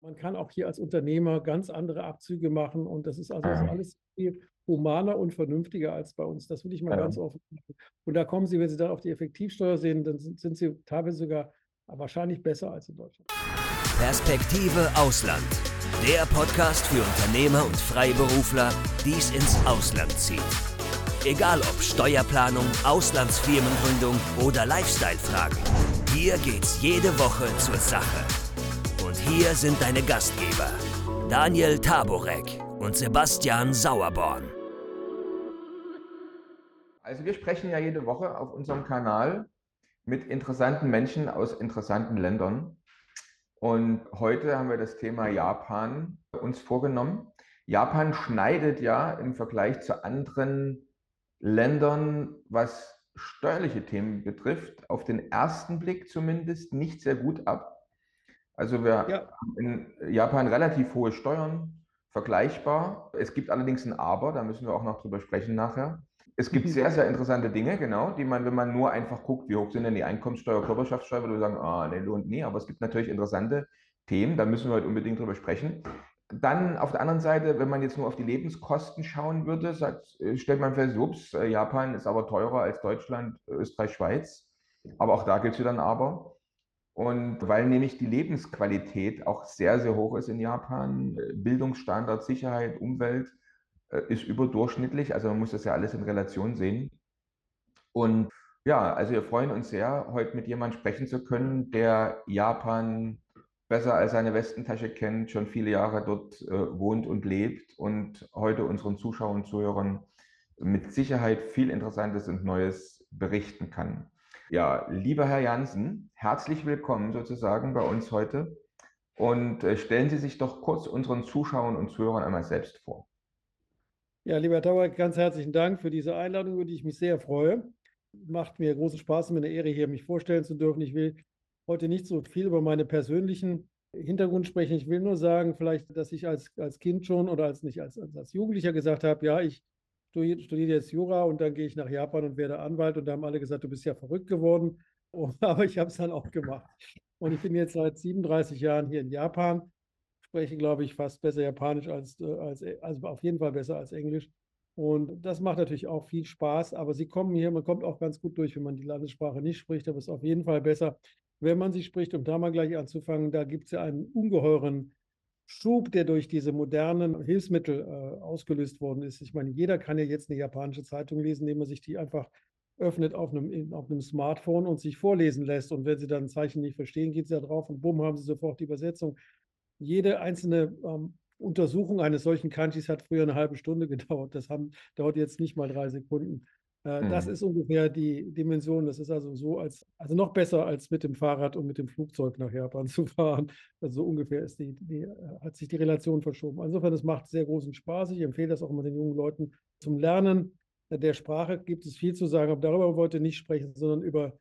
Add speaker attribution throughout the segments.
Speaker 1: Man kann auch hier als Unternehmer ganz andere Abzüge machen und das ist also ja. alles viel humaner und vernünftiger als bei uns. Das will ich mal ja. ganz offen sagen. Und da kommen Sie, wenn Sie dann auf die Effektivsteuer sehen, dann sind, sind Sie teilweise sogar wahrscheinlich besser als in Deutschland.
Speaker 2: Perspektive Ausland. Der Podcast für Unternehmer und Freiberufler, die es ins Ausland zieht. Egal ob Steuerplanung, Auslandsfirmengründung oder Lifestyle-Fragen. Hier geht's jede Woche zur Sache. Hier sind deine Gastgeber, Daniel Taborek und Sebastian Sauerborn.
Speaker 3: Also wir sprechen ja jede Woche auf unserem Kanal mit interessanten Menschen aus interessanten Ländern. Und heute haben wir das Thema Japan uns vorgenommen. Japan schneidet ja im Vergleich zu anderen Ländern, was steuerliche Themen betrifft, auf den ersten Blick zumindest nicht sehr gut ab. Also wir ja. haben in Japan relativ hohe Steuern, vergleichbar. Es gibt allerdings ein Aber, da müssen wir auch noch drüber sprechen nachher. Es gibt sehr, sehr interessante Dinge, genau, die man, wenn man nur einfach guckt, wie hoch sind denn die Einkommenssteuer, Körperschaftssteuer, würde man sagen, ah, nee, lohnt nie. Aber es gibt natürlich interessante Themen, da müssen wir heute unbedingt drüber sprechen. Dann auf der anderen Seite, wenn man jetzt nur auf die Lebenskosten schauen würde, sagt, äh, stellt man fest, ups, äh, Japan ist aber teurer als Deutschland, Österreich, Schweiz. Aber auch da gibt es wieder ein Aber. Und weil nämlich die Lebensqualität auch sehr, sehr hoch ist in Japan, äh, Bildungsstandard, Sicherheit, Umwelt ist überdurchschnittlich. Also man muss das ja alles in Relation sehen. Und ja, also wir freuen uns sehr, heute mit jemandem sprechen zu können, der Japan besser als seine Westentasche kennt, schon viele Jahre dort äh, wohnt und lebt und heute unseren Zuschauern und Zuhörern mit Sicherheit viel Interessantes und Neues berichten kann. Ja, lieber Herr Jansen, herzlich willkommen sozusagen bei uns heute und äh, stellen Sie sich doch kurz unseren Zuschauern und Zuhörern einmal selbst vor.
Speaker 1: Ja, lieber Tauer, ganz herzlichen Dank für diese Einladung, über die ich mich sehr freue. Macht mir großen Spaß und mir eine Ehre, hier mich vorstellen zu dürfen. Ich will heute nicht so viel über meine persönlichen Hintergrund sprechen. Ich will nur sagen, vielleicht, dass ich als, als Kind schon oder als nicht als, als Jugendlicher gesagt habe, ja, ich studiere, jetzt Jura und dann gehe ich nach Japan und werde Anwalt. Und da haben alle gesagt, du bist ja verrückt geworden. aber ich habe es dann auch gemacht. Und ich bin jetzt seit 37 Jahren hier in Japan, spreche, glaube ich, fast besser Japanisch als, äh, als, also auf jeden Fall besser als Englisch. Und das macht natürlich auch viel Spaß, aber sie kommen hier, man kommt auch ganz gut durch, wenn man die Landessprache nicht spricht, aber es ist auf jeden Fall besser, wenn man sie spricht, um da mal gleich anzufangen, da gibt es ja einen ungeheuren Schub, der durch diese modernen Hilfsmittel äh, ausgelöst worden ist. Ich meine, jeder kann ja jetzt eine japanische Zeitung lesen, indem man sich die einfach öffnet auf einem, auf einem Smartphone und sich vorlesen lässt. Und wenn Sie dann ein Zeichen nicht verstehen, geht Sie da drauf und bumm, haben Sie sofort die Übersetzung. Jede einzelne ähm, Untersuchung eines solchen Kanjis hat früher eine halbe Stunde gedauert. Das haben, dauert jetzt nicht mal drei Sekunden. Äh, mhm. Das ist ungefähr die Dimension. Das ist also so, als, also noch besser als mit dem Fahrrad und mit dem Flugzeug nach Japan zu fahren. Also so ungefähr ist die, die, hat sich die Relation verschoben. Insofern, es macht sehr großen Spaß. Ich empfehle das auch immer den jungen Leuten zum Lernen der Sprache. Gibt es viel zu sagen, aber darüber wollte ich nicht sprechen, sondern über,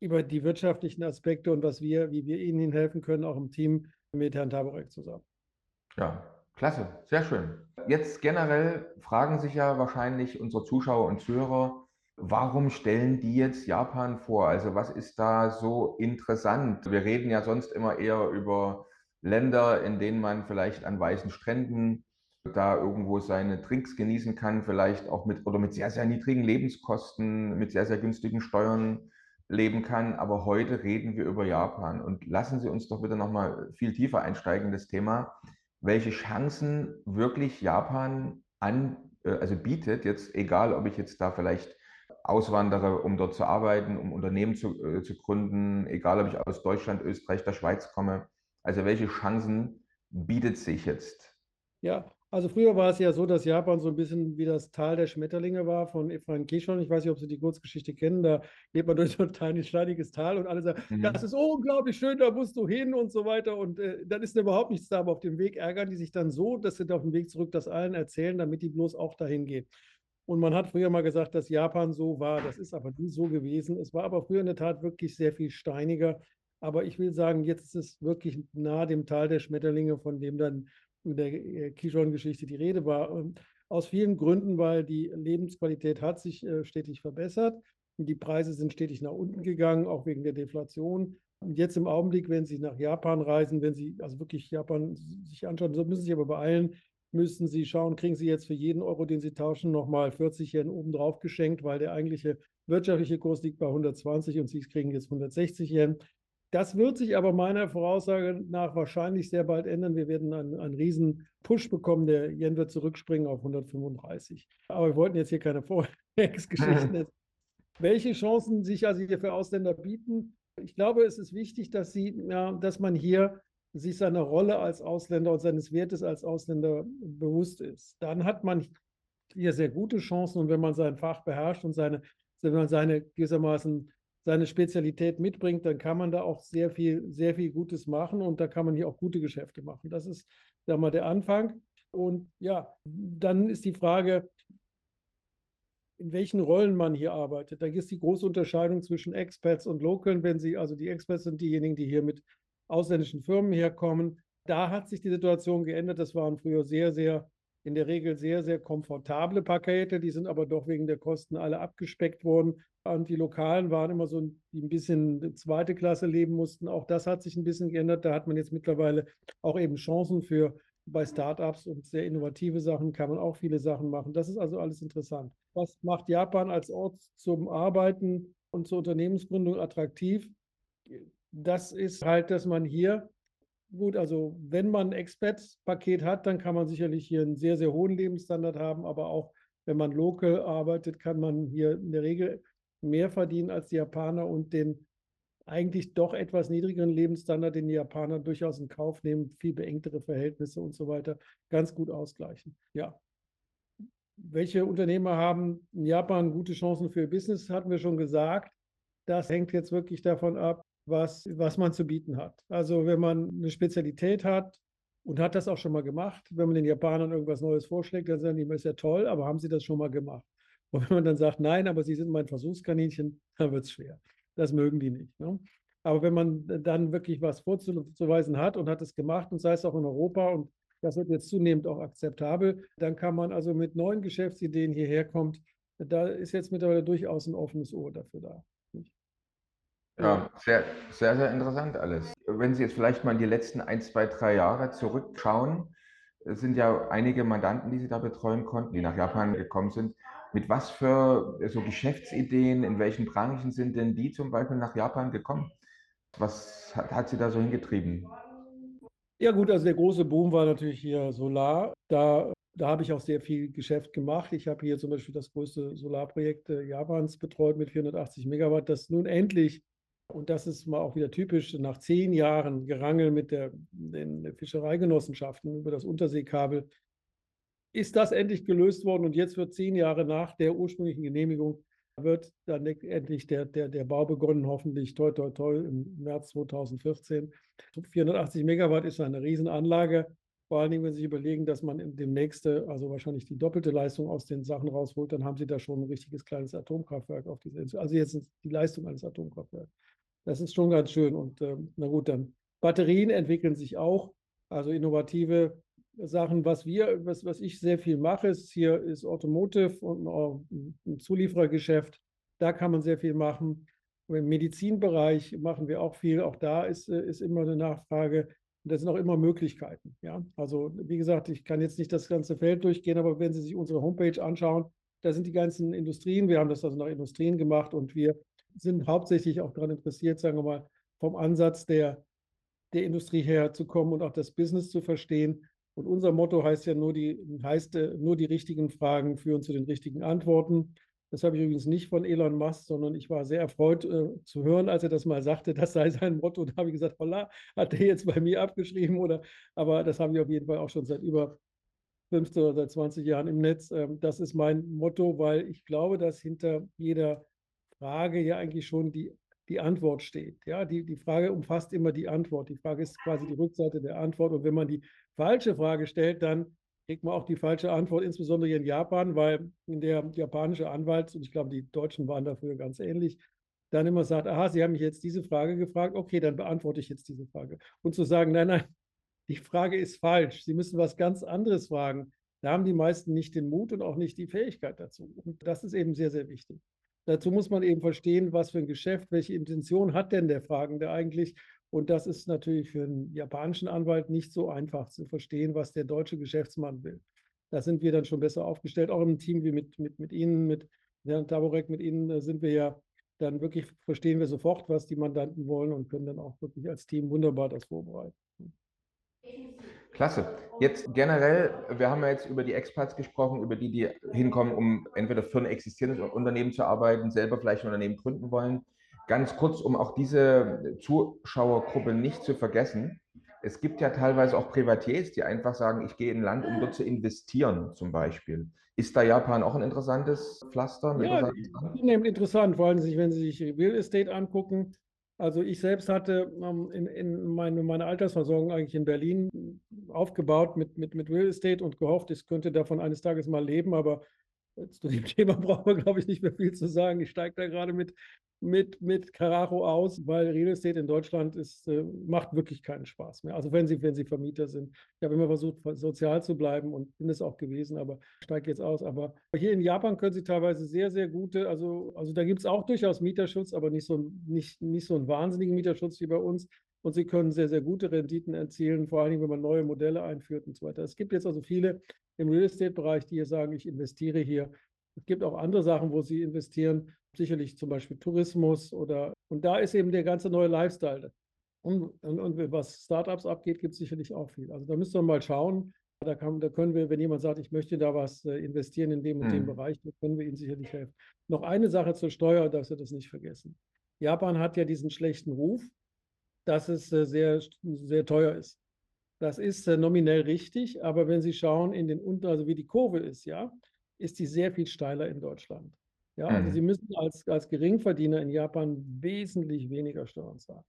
Speaker 1: über die wirtschaftlichen Aspekte und was wir, wie wir Ihnen helfen können, auch im Team mit Herrn Taborek zusammen.
Speaker 3: Ja, klasse, sehr schön. Jetzt generell fragen sich ja wahrscheinlich unsere Zuschauer und Zuhörer, warum stellen die jetzt Japan vor? Also was ist da so interessant? Wir reden ja sonst immer eher über Länder, in denen man vielleicht an weißen Stränden da irgendwo seine Trinks genießen kann, vielleicht auch mit oder mit sehr, sehr niedrigen Lebenskosten, mit sehr, sehr günstigen Steuern leben kann. Aber heute reden wir über Japan und lassen Sie uns doch bitte nochmal viel tiefer einsteigen in das Thema, welche Chancen wirklich Japan an, äh, also bietet, jetzt egal, ob ich jetzt da vielleicht auswandere, um dort zu arbeiten, um Unternehmen zu, äh, zu gründen, egal ob ich aus Deutschland, Österreich, der Schweiz komme. Also welche Chancen bietet sich jetzt?
Speaker 1: Ja, also früher war es ja so, dass Japan so ein bisschen wie das Tal der Schmetterlinge war von Ephraim Kishon. Ich weiß nicht, ob Sie die Kurzgeschichte kennen. Da geht man durch so ein kleines, steiniges Tal und alle sagen, mhm. das ist unglaublich schön, da musst du hin und so weiter. Und äh, dann ist überhaupt nichts da. Aber auf dem Weg ärgern die sich dann so, dass sie auf dem Weg zurück das allen erzählen, damit die bloß auch dahin gehen. Und man hat früher mal gesagt, dass Japan so war. Das ist aber nie so gewesen. Es war aber früher in der Tat wirklich sehr viel steiniger. Aber ich will sagen, jetzt ist es wirklich nahe dem Tal der Schmetterlinge, von dem dann in der äh, Kijon-Geschichte die Rede war. Und aus vielen Gründen, weil die Lebensqualität hat sich äh, stetig verbessert. Die Preise sind stetig nach unten gegangen, auch wegen der Deflation. Jetzt im Augenblick, wenn Sie nach Japan reisen, wenn Sie also wirklich Japan sich anschauen, müssen Sie sich aber beeilen, müssen Sie schauen, kriegen Sie jetzt für jeden Euro, den Sie tauschen, nochmal 40 Yen obendrauf geschenkt, weil der eigentliche wirtschaftliche Kurs liegt bei 120 und Sie kriegen jetzt 160 Yen. Das wird sich aber meiner Voraussage nach wahrscheinlich sehr bald ändern. Wir werden einen, einen riesen Push bekommen. Der Yen wird zurückspringen auf 135. Aber wir wollten jetzt hier keine Vorexgeschichten. Welche Chancen sich also hier für Ausländer bieten? Ich glaube, es ist wichtig, dass, sie, ja, dass man hier sich seiner Rolle als Ausländer und seines Wertes als Ausländer bewusst ist. Dann hat man hier sehr gute Chancen und wenn man sein Fach beherrscht und seine, wenn man seine gewissermaßen seine Spezialität mitbringt, dann kann man da auch sehr viel, sehr viel Gutes machen und da kann man hier auch gute Geschäfte machen. Das ist, sag mal, der Anfang. Und ja, dann ist die Frage, in welchen Rollen man hier arbeitet. Da gibt es die große Unterscheidung zwischen Expats und Localen. Wenn Sie, also die Expats sind diejenigen, die hier mit ausländischen Firmen herkommen. Da hat sich die Situation geändert. Das waren früher sehr, sehr, in der Regel sehr, sehr komfortable Pakete. Die sind aber doch wegen der Kosten alle abgespeckt worden. Und die Lokalen waren immer so, die ein bisschen zweite Klasse leben mussten. Auch das hat sich ein bisschen geändert. Da hat man jetzt mittlerweile auch eben Chancen für bei Startups und sehr innovative Sachen kann man auch viele Sachen machen. Das ist also alles interessant. Was macht Japan als Ort zum Arbeiten und zur Unternehmensgründung attraktiv? Das ist halt, dass man hier, gut, also wenn man ein Expat-Paket hat, dann kann man sicherlich hier einen sehr, sehr hohen Lebensstandard haben, aber auch wenn man local arbeitet, kann man hier in der Regel mehr verdienen als die Japaner und den eigentlich doch etwas niedrigeren Lebensstandard, den die Japaner durchaus in Kauf nehmen, viel beengtere Verhältnisse und so weiter, ganz gut ausgleichen. Ja. Welche Unternehmer haben in Japan gute Chancen für Business, hatten wir schon gesagt. Das hängt jetzt wirklich davon ab, was, was man zu bieten hat. Also wenn man eine Spezialität hat und hat das auch schon mal gemacht, wenn man den Japanern irgendwas Neues vorschlägt, dann sagen die, das ist ja toll, aber haben sie das schon mal gemacht? Und wenn man dann sagt, nein, aber sie sind mein Versuchskaninchen, dann wird es schwer. Das mögen die nicht. Ne? Aber wenn man dann wirklich was vorzuweisen hat und hat es gemacht, und sei es auch in Europa, und das wird jetzt zunehmend auch akzeptabel, dann kann man also mit neuen Geschäftsideen hierher kommen. Da ist jetzt mittlerweile durchaus ein offenes Ohr dafür da.
Speaker 3: Ja, sehr, sehr, sehr interessant alles. Wenn Sie jetzt vielleicht mal in die letzten ein, zwei, drei Jahre zurückschauen, es sind ja einige Mandanten, die Sie da betreuen konnten, die nach Japan gekommen sind. Mit was für so Geschäftsideen, in welchen Branchen sind denn die zum Beispiel nach Japan gekommen? Was hat, hat Sie da so hingetrieben?
Speaker 1: Ja gut, also der große Boom war natürlich hier Solar. Da, da habe ich auch sehr viel Geschäft gemacht. Ich habe hier zum Beispiel das größte Solarprojekt äh, Japans betreut mit 480 Megawatt, das nun endlich und das ist mal auch wieder typisch, nach zehn Jahren Gerangel mit der, den Fischereigenossenschaften über das Unterseekabel, ist das endlich gelöst worden und jetzt wird zehn Jahre nach der ursprünglichen Genehmigung wird dann endlich der, der, der Bau begonnen, hoffentlich toi toi toi im März 2014. 480 Megawatt ist eine Riesenanlage. Vor allen Dingen, wenn Sie sich überlegen, dass man demnächst also wahrscheinlich die doppelte Leistung aus den Sachen rausholt, dann haben Sie da schon ein richtiges kleines Atomkraftwerk auf dieser Insel. Also jetzt ist die Leistung eines Atomkraftwerks. Das ist schon ganz schön. Und äh, na gut, dann Batterien entwickeln sich auch, also innovative Sachen. Was wir, was, was ich sehr viel mache, ist hier ist Automotive und ein Zulieferergeschäft. Da kann man sehr viel machen. Im Medizinbereich machen wir auch viel. Auch da ist, äh, ist immer eine Nachfrage. Und da sind auch immer Möglichkeiten. Ja? Also, wie gesagt, ich kann jetzt nicht das ganze Feld durchgehen, aber wenn Sie sich unsere Homepage anschauen, da sind die ganzen Industrien. Wir haben das also nach Industrien gemacht und wir sind hauptsächlich auch daran interessiert, sagen wir mal, vom Ansatz der, der Industrie herzukommen und auch das Business zu verstehen. Und unser Motto heißt ja nur die, heißt, äh, nur die richtigen Fragen führen zu den richtigen Antworten. Das habe ich übrigens nicht von Elon Musk, sondern ich war sehr erfreut äh, zu hören, als er das mal sagte, das sei sein Motto. Da habe ich gesagt, holla, hat er jetzt bei mir abgeschrieben oder, aber das habe ich auf jeden Fall auch schon seit über 15 oder seit 20 Jahren im Netz. Ähm, das ist mein Motto, weil ich glaube, dass hinter jeder Frage ja eigentlich schon die, die Antwort steht. Ja, die, die Frage umfasst immer die Antwort. Die Frage ist quasi die Rückseite der Antwort. Und wenn man die falsche Frage stellt, dann kriegt man auch die falsche Antwort, insbesondere hier in Japan, weil der japanische Anwalt, und ich glaube, die Deutschen waren dafür ganz ähnlich, dann immer sagt, aha, Sie haben mich jetzt diese Frage gefragt, okay, dann beantworte ich jetzt diese Frage. Und zu sagen, nein, nein, die Frage ist falsch, Sie müssen was ganz anderes fragen. Da haben die meisten nicht den Mut und auch nicht die Fähigkeit dazu. Und das ist eben sehr, sehr wichtig. Dazu muss man eben verstehen, was für ein Geschäft, welche Intention hat denn der Fragende eigentlich? Und das ist natürlich für einen japanischen Anwalt nicht so einfach zu verstehen, was der deutsche Geschäftsmann will. Da sind wir dann schon besser aufgestellt, auch im Team wie mit, mit, mit Ihnen, mit Herrn Taborek, mit Ihnen sind wir ja dann wirklich, verstehen wir sofort, was die Mandanten wollen und können dann auch wirklich als Team wunderbar das vorbereiten.
Speaker 3: Klasse. Jetzt generell, wir haben ja jetzt über die Expats gesprochen, über die, die hinkommen, um entweder für ein existierendes Unternehmen zu arbeiten, selber vielleicht ein Unternehmen gründen wollen. Ganz kurz, um auch diese Zuschauergruppe nicht zu vergessen. Es gibt ja teilweise auch Privatiers, die einfach sagen, ich gehe in ein Land, um dort zu investieren, zum Beispiel. Ist da Japan auch ein interessantes Pflaster?
Speaker 1: Ja, interessant, interessant, vor allem, wenn Sie sich Real Estate angucken. Also ich selbst hatte ähm, in, in meine, meine, Altersversorgung eigentlich in Berlin aufgebaut mit, mit, mit Real Estate und gehofft, ich könnte davon eines Tages mal leben, aber zu dem Thema brauchen wir, glaube ich, nicht mehr viel zu sagen. Ich steige da gerade mit mit, mit Carajo aus, weil Real Estate in Deutschland ist, äh, macht wirklich keinen Spaß mehr. Also wenn Sie, wenn Sie Vermieter sind. Ich habe immer versucht, sozial zu bleiben und bin es auch gewesen, aber steige jetzt aus. Aber hier in Japan können Sie teilweise sehr, sehr gute, also, also da gibt es auch durchaus Mieterschutz, aber nicht so, nicht, nicht so einen wahnsinnigen Mieterschutz wie bei uns. Und Sie können sehr, sehr gute Renditen erzielen, vor allen Dingen, wenn man neue Modelle einführt und so weiter. Es gibt jetzt also viele im Real Estate-Bereich, die hier sagen, ich investiere hier. Es gibt auch andere Sachen, wo Sie investieren sicherlich zum Beispiel Tourismus oder und da ist eben der ganze neue Lifestyle. Und, und, und was Startups abgeht, gibt es sicherlich auch viel. Also da müssen wir mal schauen. Da, kann, da können wir, wenn jemand sagt, ich möchte da was äh, investieren in dem und mhm. dem Bereich, dann können wir ihnen sicherlich helfen. Noch eine Sache zur Steuer, dass wir das nicht vergessen. Japan hat ja diesen schlechten Ruf, dass es äh, sehr, sehr teuer ist. Das ist äh, nominell richtig, aber wenn Sie schauen in den Unter, also wie die Kurve ist, ja, ist die sehr viel steiler in Deutschland. Ja, also mhm. Sie müssen als, als Geringverdiener in Japan wesentlich weniger Steuern zahlen.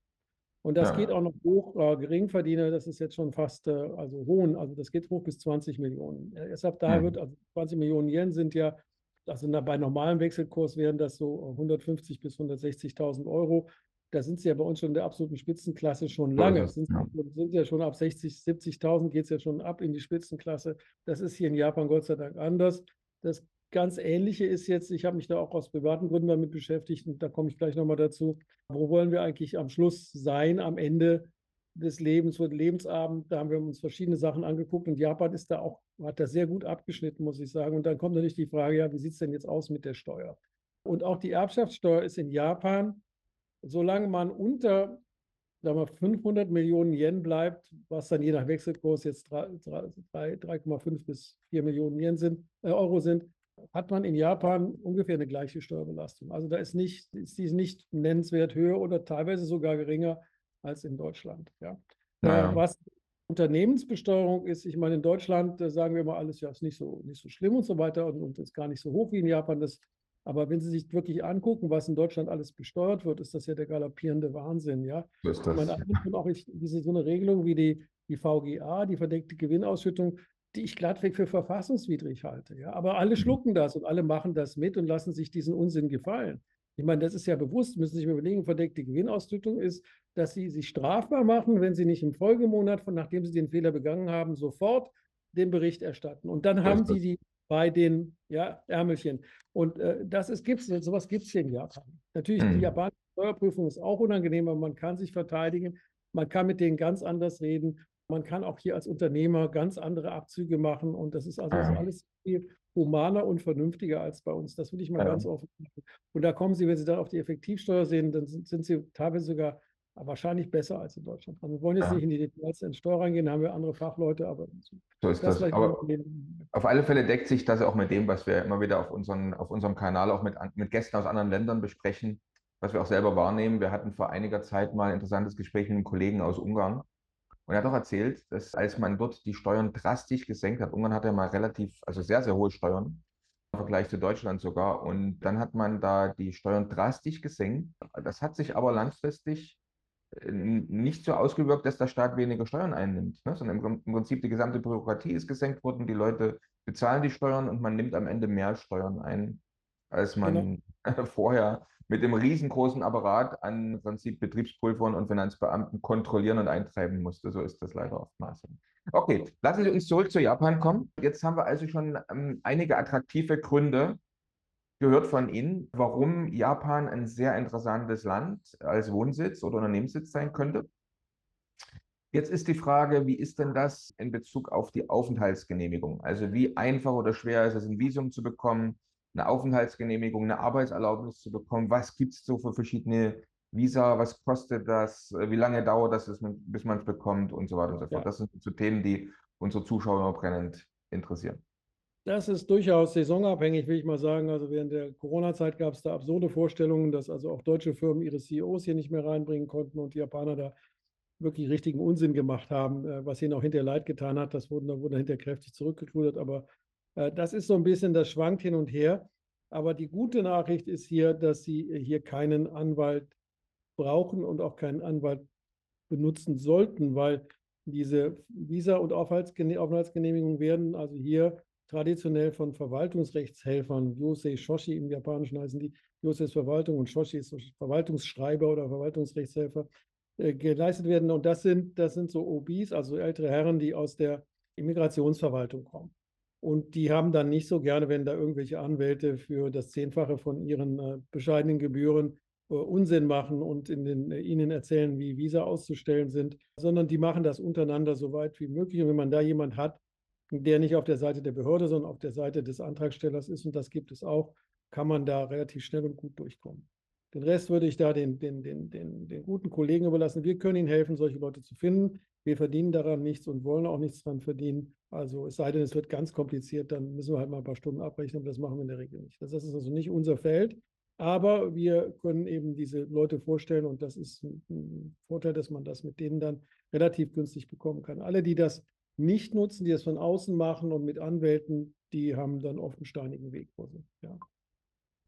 Speaker 1: Und das ja. geht auch noch hoch. Äh, Geringverdiener, das ist jetzt schon fast, äh, also hohen, also das geht hoch bis 20 Millionen. Deshalb daher mhm. wird, also 20 Millionen Yen sind ja, also bei normalem Wechselkurs wären das so 150 bis 160.000 Euro. Da sind sie ja bei uns schon in der absoluten Spitzenklasse schon lange. Sind, ja. sind ja schon ab 60, 70.000 geht es ja schon ab in die Spitzenklasse. Das ist hier in Japan Gott sei Dank anders. Das ganz Ähnliche ist jetzt, ich habe mich da auch aus privaten Gründen damit beschäftigt und da komme ich gleich nochmal dazu. Wo wollen wir eigentlich am Schluss sein, am Ende des Lebens oder Lebensabend? Da haben wir uns verschiedene Sachen angeguckt und Japan ist da auch, hat da sehr gut abgeschnitten, muss ich sagen. Und dann kommt natürlich die Frage, ja, wie sieht es denn jetzt aus mit der Steuer? Und auch die Erbschaftssteuer ist in Japan, solange man unter sagen wir, 500 Millionen Yen bleibt, was dann je nach Wechselkurs jetzt 3,5 bis 4 Millionen Yen sind, äh, Euro sind, hat man in Japan ungefähr eine gleiche Steuerbelastung. Also da ist, nicht, ist die nicht nennenswert höher oder teilweise sogar geringer als in Deutschland. Ja. ja. Was Unternehmensbesteuerung ist, ich meine, in Deutschland äh, sagen wir immer alles, ja, ist nicht so, nicht so schlimm und so weiter und, und ist gar nicht so hoch wie in Japan. Das, aber wenn Sie sich wirklich angucken, was in Deutschland alles besteuert wird, ist das ja der galoppierende Wahnsinn. Ja.
Speaker 3: So ist das.
Speaker 1: meine, auch ich, diese, so eine Regelung wie die, die VGA, die verdeckte Gewinnausschüttung, die ich glattweg für verfassungswidrig halte. Ja? Aber alle mhm. schlucken das und alle machen das mit und lassen sich diesen Unsinn gefallen. Ich meine, das ist ja bewusst, müssen Sie sich überlegen, verdeckte Gewinnausschüttung ist, dass Sie sich strafbar machen, wenn Sie nicht im Folgemonat, von nachdem Sie den Fehler begangen haben, sofort den Bericht erstatten. Und dann haben Sie die bei den ja, Ärmelchen. Und äh, das ist, gibt's, sowas gibt es hier in Japan. Natürlich, mhm. die japanische Steuerprüfung ist auch unangenehm, aber man kann sich verteidigen. Man kann mit denen ganz anders reden. Man kann auch hier als Unternehmer ganz andere Abzüge machen und das ist also ja. alles viel humaner und vernünftiger als bei uns. Das will ich mal ja. ganz offen sagen. Und da kommen Sie, wenn Sie dann auf die Effektivsteuer sehen, dann sind, sind Sie teilweise sogar wahrscheinlich besser als in Deutschland. Also wir wollen jetzt ja. nicht in die Details in Steuer reingehen, da haben wir andere Fachleute, aber
Speaker 3: so ist das. das. Aber auf alle Fälle deckt sich das auch mit dem, was wir immer wieder auf, unseren, auf unserem Kanal auch mit, mit Gästen aus anderen Ländern besprechen, was wir auch selber wahrnehmen. Wir hatten vor einiger Zeit mal ein interessantes Gespräch mit einem Kollegen aus Ungarn, und er hat auch erzählt, dass als man dort die Steuern drastisch gesenkt hat, Ungarn hatte ja mal relativ, also sehr, sehr hohe Steuern, im Vergleich zu Deutschland sogar. Und dann hat man da die Steuern drastisch gesenkt. Das hat sich aber langfristig äh, nicht so ausgewirkt, dass der Staat weniger Steuern einnimmt, ne? sondern im Prinzip die gesamte Bürokratie ist gesenkt worden, die Leute bezahlen die Steuern und man nimmt am Ende mehr Steuern ein, als man genau. vorher mit dem riesengroßen Apparat an im Prinzip Betriebsprüfern und Finanzbeamten kontrollieren und eintreiben musste. So ist das leider oftmals. Okay, lassen Sie uns zurück zu Japan kommen. Jetzt haben wir also schon ähm, einige attraktive Gründe gehört von Ihnen, warum Japan ein sehr interessantes Land als Wohnsitz oder Unternehmenssitz sein könnte. Jetzt ist die Frage, wie ist denn das in Bezug auf die Aufenthaltsgenehmigung? Also wie einfach oder schwer ist es, ein Visum zu bekommen, eine Aufenthaltsgenehmigung, eine Arbeitserlaubnis zu bekommen? Was gibt es so für verschiedene Visa? Was kostet das? Wie lange dauert das, bis man es bekommt und so weiter und so fort? Ja. Das sind so Themen, die unsere Zuschauer brennend interessieren.
Speaker 1: Das ist durchaus saisonabhängig, will ich mal sagen. Also während der Corona-Zeit gab es da absurde Vorstellungen, dass also auch deutsche Firmen ihre CEOs hier nicht mehr reinbringen konnten und die Japaner da wirklich richtigen Unsinn gemacht haben, äh, was ihnen auch hinterher leid getan hat. Das wurde, wurde hinterher kräftig zurückgerudert. Aber äh, das ist so ein bisschen, das schwankt hin und her. Aber die gute Nachricht ist hier, dass sie hier keinen Anwalt brauchen und auch keinen Anwalt benutzen sollten, weil diese Visa- und Aufenthaltsgenehmigungen werden also hier traditionell von Verwaltungsrechtshelfern, Yosei Shoshi im Japanischen heißen die, Yosei ist Verwaltung und Shoshi ist Verwaltungsschreiber oder Verwaltungsrechtshelfer, äh, geleistet werden. Und das sind, das sind so OBs, also ältere Herren, die aus der Immigrationsverwaltung kommen. Und die haben dann nicht so gerne, wenn da irgendwelche Anwälte für das Zehnfache von ihren äh, bescheidenen Gebühren äh, Unsinn machen und den, äh, ihnen erzählen, wie Visa auszustellen sind, sondern die machen das untereinander so weit wie möglich. Und wenn man da jemand hat, der nicht auf der Seite der Behörde, sondern auf der Seite des Antragstellers ist, und das gibt es auch, kann man da relativ schnell und gut durchkommen. Den Rest würde ich da den, den, den, den, den guten Kollegen überlassen. Wir können Ihnen helfen, solche Leute zu finden. Wir verdienen daran nichts und wollen auch nichts daran verdienen. Also es sei denn, es wird ganz kompliziert, dann müssen wir halt mal ein paar Stunden abrechnen, aber das machen wir in der Regel nicht. Das ist also nicht unser Feld. Aber wir können eben diese Leute vorstellen und das ist ein Vorteil, dass man das mit denen dann relativ günstig bekommen kann. Alle, die das nicht nutzen, die das von außen machen und mit Anwälten, die haben dann oft einen steinigen Weg vor sich. Ja.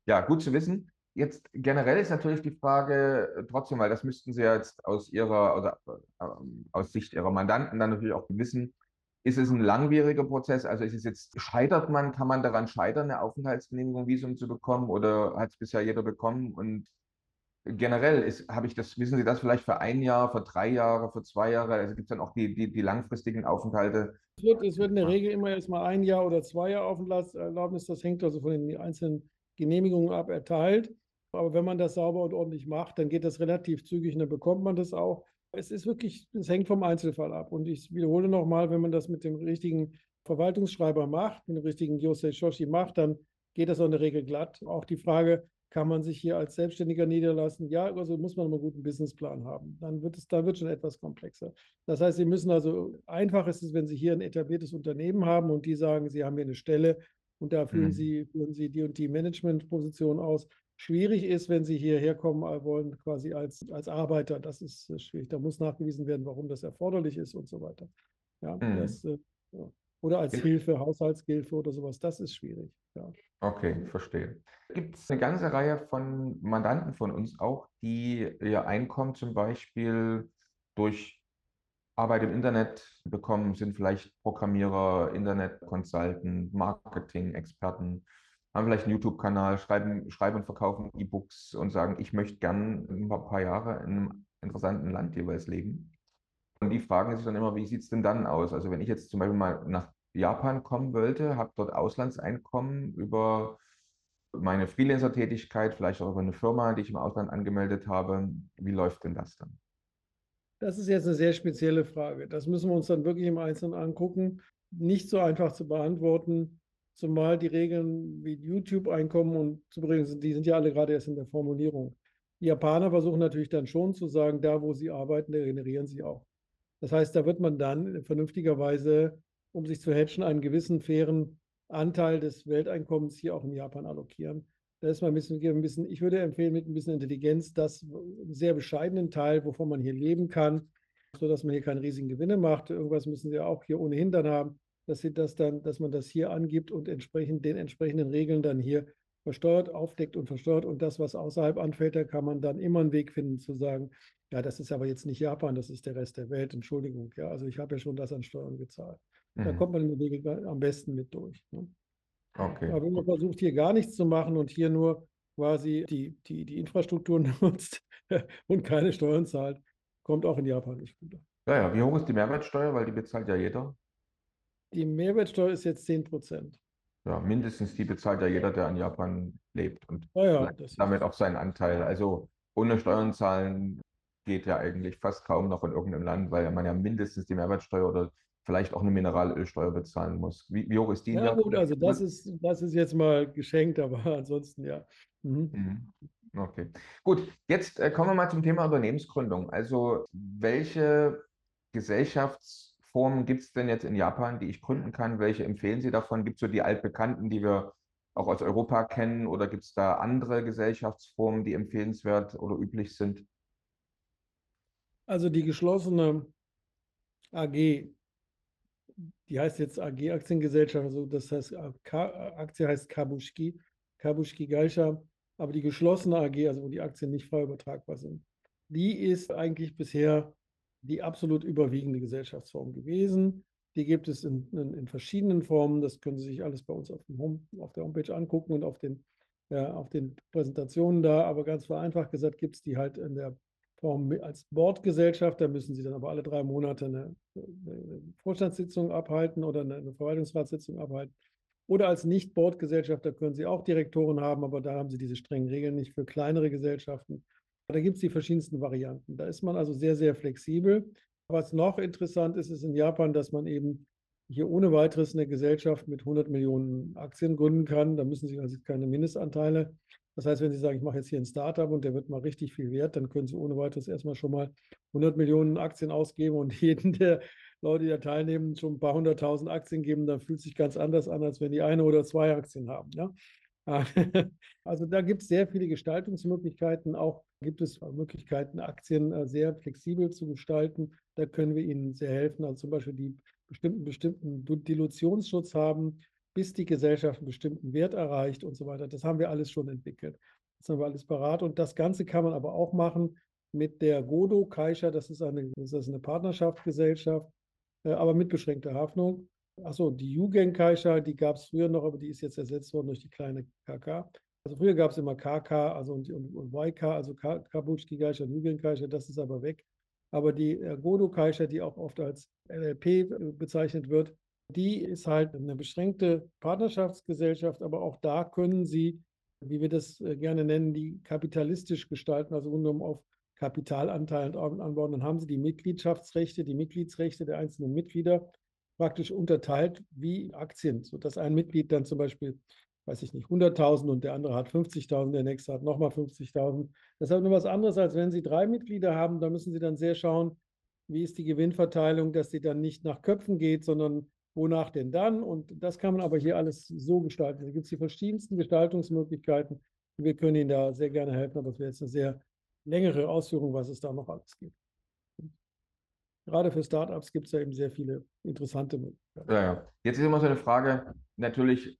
Speaker 3: ja, gut zu wissen. Jetzt generell ist natürlich die Frage äh, trotzdem, weil das müssten Sie ja jetzt aus Ihrer oder äh, aus Sicht Ihrer Mandanten dann natürlich auch wissen, ist es ein langwieriger Prozess? Also ist es jetzt, scheitert man, kann man daran scheitern, eine Aufenthaltsgenehmigung, Visum zu bekommen oder hat es bisher jeder bekommen? Und generell habe ich das, wissen Sie das vielleicht für ein Jahr, für drei Jahre, für zwei Jahre? Also gibt es dann auch die, die, die langfristigen Aufenthalte?
Speaker 1: Es wird, es wird in der Regel immer erstmal ein Jahr oder zwei Jahre Aufenthaltserlaubnis, das hängt also von den einzelnen Genehmigungen ab, erteilt. Aber wenn man das sauber und ordentlich macht, dann geht das relativ zügig und dann bekommt man das auch. Es ist wirklich, es hängt vom Einzelfall ab. Und ich wiederhole nochmal, wenn man das mit dem richtigen Verwaltungsschreiber macht, mit dem richtigen Yosei Shoshi macht, dann geht das auch in der Regel glatt. Auch die Frage, kann man sich hier als Selbstständiger niederlassen? Ja, also muss man einen guten Businessplan haben. Dann wird es, dann wird schon etwas komplexer. Das heißt, Sie müssen also, einfach ist es, wenn Sie hier ein etabliertes Unternehmen haben und die sagen, Sie haben hier eine Stelle und da führen, mhm. Sie, führen Sie die und die Managementposition aus, schwierig ist, wenn Sie hierher kommen wollen, quasi als, als Arbeiter. Das ist äh, schwierig. Da muss nachgewiesen werden, warum das erforderlich ist und so weiter. Ja, mhm. das, äh, ja. Oder als Hilfe, Haushaltshilfe oder sowas. Das ist schwierig. Ja.
Speaker 3: Okay, verstehe. Gibt es eine ganze Reihe von Mandanten von uns auch, die ihr Einkommen zum Beispiel durch Arbeit im Internet bekommen, sind vielleicht Programmierer, Internet-Consultant, Marketing-Experten, haben vielleicht einen YouTube-Kanal, schreiben, schreiben und verkaufen E-Books und sagen, ich möchte gern ein paar Jahre in einem interessanten Land jeweils leben. Und die fragen sich dann immer, wie sieht es denn dann aus? Also wenn ich jetzt zum Beispiel mal nach Japan kommen wollte, habe dort Auslandseinkommen über meine Freelancer-Tätigkeit, vielleicht auch über eine Firma, die ich im Ausland angemeldet habe. Wie läuft denn das dann?
Speaker 1: Das ist jetzt eine sehr spezielle Frage. Das müssen wir uns dann wirklich im Einzelnen angucken. Nicht so einfach zu beantworten zumal die Regeln wie YouTube-Einkommen und zu bringen, die sind ja alle gerade erst in der Formulierung. Die Japaner versuchen natürlich dann schon zu sagen, da wo sie arbeiten, da generieren sie auch. Das heißt, da wird man dann vernünftigerweise, um sich zu hatchen, einen gewissen fairen Anteil des Welteinkommens hier auch in Japan allokieren. Da ist mal ein bisschen, ein bisschen, ich würde empfehlen, mit ein bisschen Intelligenz, das sehr bescheidenen Teil, wovon man hier leben kann, sodass man hier keine riesigen Gewinne macht. Irgendwas müssen sie auch hier ohnehin dann haben dass sie das dann, dass man das hier angibt und entsprechend den entsprechenden Regeln dann hier versteuert, aufdeckt und versteuert. Und das, was außerhalb anfällt, da kann man dann immer einen Weg finden zu sagen, ja, das ist aber jetzt nicht Japan, das ist der Rest der Welt, Entschuldigung. Ja, also ich habe ja schon das an Steuern gezahlt. Mhm. Da kommt man in der Regel am besten mit durch. Ne? Okay. Aber wenn man versucht, hier gar nichts zu machen und hier nur quasi die, die, die Infrastruktur nutzt und keine Steuern zahlt, kommt auch in Japan nicht gut an.
Speaker 3: Ja, ja, wie hoch ist die Mehrwertsteuer? Weil die bezahlt ja jeder.
Speaker 1: Die Mehrwertsteuer ist jetzt 10 Prozent.
Speaker 3: ja, mindestens die bezahlt ja jeder, der in Japan lebt und
Speaker 1: Ja, ja,
Speaker 3: damit auch seinen Anteil. Also ohne Steuern zahlen geht ja eigentlich fast kaum noch in irgendeinem Land, weil man ja mindestens die Mehrwertsteuer oder vielleicht auch eine Mineralölsteuer bezahlen muss. Wie, wie hoch ist die?
Speaker 1: Ja, gut, also das ist, das ist jetzt mal geschenkt, aber ansonsten ja.
Speaker 3: Mhm. mhm. Okay, gut. Jetzt äh, kommen wir mal zum Thema Unternehmensgründung. Also welche Gesellschaftsformen gibt es denn jetzt in Japan, die ich gründen kann? Welche empfehlen Sie davon? Gibt es so die altbekannten, die wir auch aus Europa kennen? Oder gibt es da andere Gesellschaftsformen, die empfehlenswert oder üblich sind?
Speaker 1: Also die geschlossene AG, die heißt jetzt AG Aktiengesellschaft, also das heißt Aktie heißt Kabushki, Kabushki Gaisha, aber die geschlossene AG, also wo die Aktien nicht frei übertragbar sind, die ist eigentlich bisher die absolut überwiegende Gesellschaftsform gewesen. Die gibt es in, in, in, verschiedenen Formen. Das können Sie sich alles bei uns auf, Home, auf der Homepage angucken und auf den, ja, auf den Präsentationen da. Aber ganz vereinfacht gesagt gibt es die halt in der Form als Bordgesellschaft. Da müssen Sie dann aber alle drei Monate eine, eine Vorstandssitzung abhalten oder eine, eine Verwaltungsratssitzung abhalten. Oder als Nicht-Bordgesellschaft, da können Sie auch Direktoren haben, aber da haben Sie diese strengen Regeln nicht für kleinere Gesellschaften. Da gibt es die verschiedensten Varianten. Da ist man also sehr, sehr flexibel. Was noch interessant ist, ist in Japan, dass man eben hier ohne weiteres eine Gesellschaft mit 100 Millionen Aktien gründen kann. Da müssen Sie also keine Mindestanteile. Das heißt, wenn Sie sagen, ich mache jetzt hier ein Startup und der wird mal richtig viel wert, dann können Sie ohne weiteres erstmal schon mal 100 Millionen Aktien ausgeben und jeden der Leute, die da teilnehmen, schon ein paar hunderttausend Aktien geben, dann fühlt sich ganz anders an, als wenn die eine oder zwei Aktien haben. Ja? Also da gibt es sehr viele Gestaltungsmöglichkeiten. Auch gibt es Möglichkeiten, Aktien äh, sehr flexibel zu gestalten. Da können wir Ihnen sehr helfen. Also zum Beispiel die bestimmten, bestimmten Dilutionsschutz haben, bis die Gesellschaft einen bestimmten Wert erreicht und so weiter. Das haben wir alles schon entwickelt. Das haben wir alles parat. Und das Ganze kann man aber auch machen mit der Godo Kaisha. Das ist eine, eine Partnerschaftsgesellschaft äh, aber mit beschränkter Haftung. Achso, die Jugendkaisha, die gab es früher noch, aber die ist jetzt ersetzt worden durch die kleine KK. Also früher gab es immer KK also und, und, und YK, also Kabutschki Geisha und Jugendkaisha, das ist aber weg. Aber die Godo Kaisha, die auch oft als LLP äh, bezeichnet wird, die ist halt eine beschränkte Partnerschaftsgesellschaft, aber auch da können sie, wie wir das äh, gerne nennen, die kapitalistisch gestalten, also rundum auf Kapitalanteil anbauen, dann haben sie die Mitgliedschaftsrechte, die Mitgliedsrechte der einzelnen Mitglieder praktisch unterteilt wie Aktien, sodass ein Mitglied dann zum Beispiel, weiß ich nicht, 100.000 und der andere hat 50.000, der nächste hat nochmal 50.000. Das ist halt nur was anderes, als wenn Sie drei Mitglieder haben, da müssen Sie dann sehr schauen, wie ist die Gewinnverteilung, dass sie dann nicht nach Köpfen geht, sondern wonach denn dann? Und das kann man aber hier alles so gestalten. Da gibt es die verschiedensten Gestaltungsmöglichkeiten. Wir können Ihnen da sehr gerne helfen, aber das wäre jetzt eine sehr längere Ausführung, was es da noch alles gibt. Gerade für Startups gibt es ja eben sehr viele interessante
Speaker 3: Möglichkeiten. Ja, ja. Jetzt ist immer so eine Frage, natürlich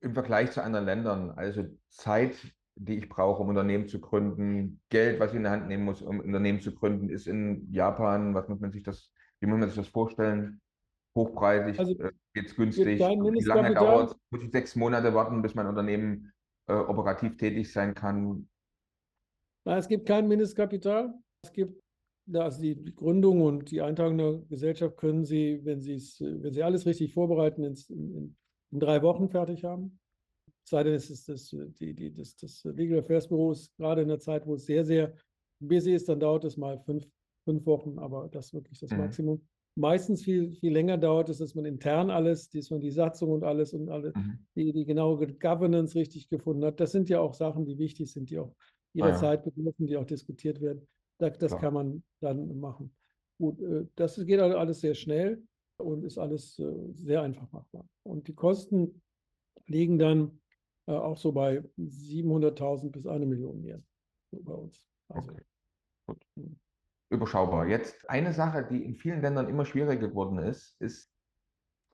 Speaker 3: im Vergleich zu anderen Ländern, also Zeit, die ich brauche, um Unternehmen zu gründen, Geld, was ich in der Hand nehmen muss, um Unternehmen zu gründen, ist in Japan, was muss man sich das, wie muss man sich das vorstellen? Hochpreisig, also, äh, es günstig, wie lange dauert es? Muss ich sechs Monate warten, bis mein Unternehmen äh, operativ tätig sein kann?
Speaker 1: Nein, es gibt kein Mindestkapital. Es gibt also die Gründung und die Eintragung der Gesellschaft können Sie, wenn Sie es, wenn Sie alles richtig vorbereiten, in, in, in drei Wochen fertig haben. Es sei denn, es ist das, die, die, das, das Legal Affairs Büro ist gerade in der Zeit, wo es sehr, sehr busy ist, dann dauert es mal fünf, fünf Wochen, aber das ist wirklich das mhm. Maximum. Meistens viel, viel länger dauert es, dass man intern alles, dass man die Satzung und alles und alle, mhm. die, die genaue Governance richtig gefunden hat. Das sind ja auch Sachen, die wichtig sind, die auch jederzeit ah, ja. bedürfen, die auch diskutiert werden. Das, das kann man dann machen. Gut, äh, das geht also alles sehr schnell und ist alles äh, sehr einfach machbar. Und die Kosten liegen dann äh, auch so bei 700.000 bis eine Million Yen bei uns.
Speaker 3: Also, okay. Gut. Hm. Überschaubar. Jetzt eine Sache, die in vielen Ländern immer schwieriger geworden ist, ist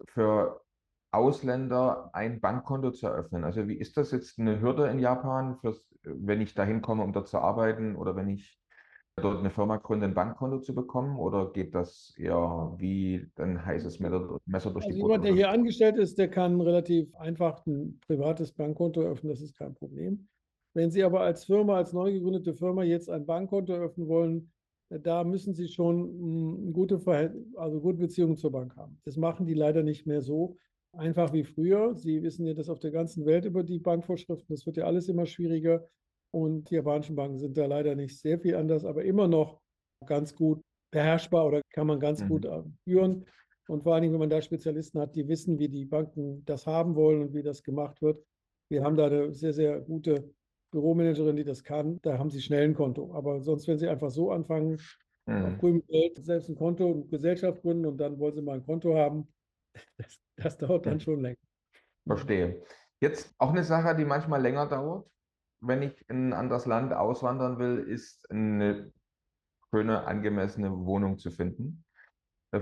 Speaker 3: für Ausländer ein Bankkonto zu eröffnen. Also wie ist das jetzt eine Hürde in Japan, fürs, wenn ich da hinkomme, um dort zu arbeiten oder wenn ich dort eine Firma gründe, ein Bankkonto zu bekommen? Oder geht das eher wie ein heißes Messer durch
Speaker 1: also
Speaker 3: die
Speaker 1: Jemand, der hier angestellt ist, der kann relativ einfach ein privates Bankkonto eröffnen, das ist kein Problem. Wenn Sie aber als Firma, als neu gegründete Firma jetzt ein Bankkonto eröffnen wollen, da müssen Sie schon eine gute, also gute Beziehungen zur Bank haben. Das machen die leider nicht mehr so. einfach wie früher. Sie wissen ja das auf der ganzen Welt über die Bankvorschriften. Das wird ja alles immer schwieriger. Und die japanischen Banken sind da leider nicht sehr viel anders, aber immer noch ganz gut beherrschbar oder kann man ganz mhm. gut führen. Und vor allen Dingen, wenn man da Spezialisten hat, die wissen, wie die Banken das haben wollen und wie das gemacht wird. Wir haben da eine sehr, sehr gute Büromanagerin, die das kann. Da haben sie schnell ein Konto. Aber sonst, wenn sie einfach so anfangen, mhm. auf grünem Geld selbst ein Konto und Gesellschaft gründen und dann wollen sie mal ein Konto haben, das, das dauert dann schon länger.
Speaker 3: Verstehe. Jetzt auch eine Sache, die manchmal länger dauert, wenn ich in ein anderes Land auswandern will, ist eine schöne, angemessene Wohnung zu finden.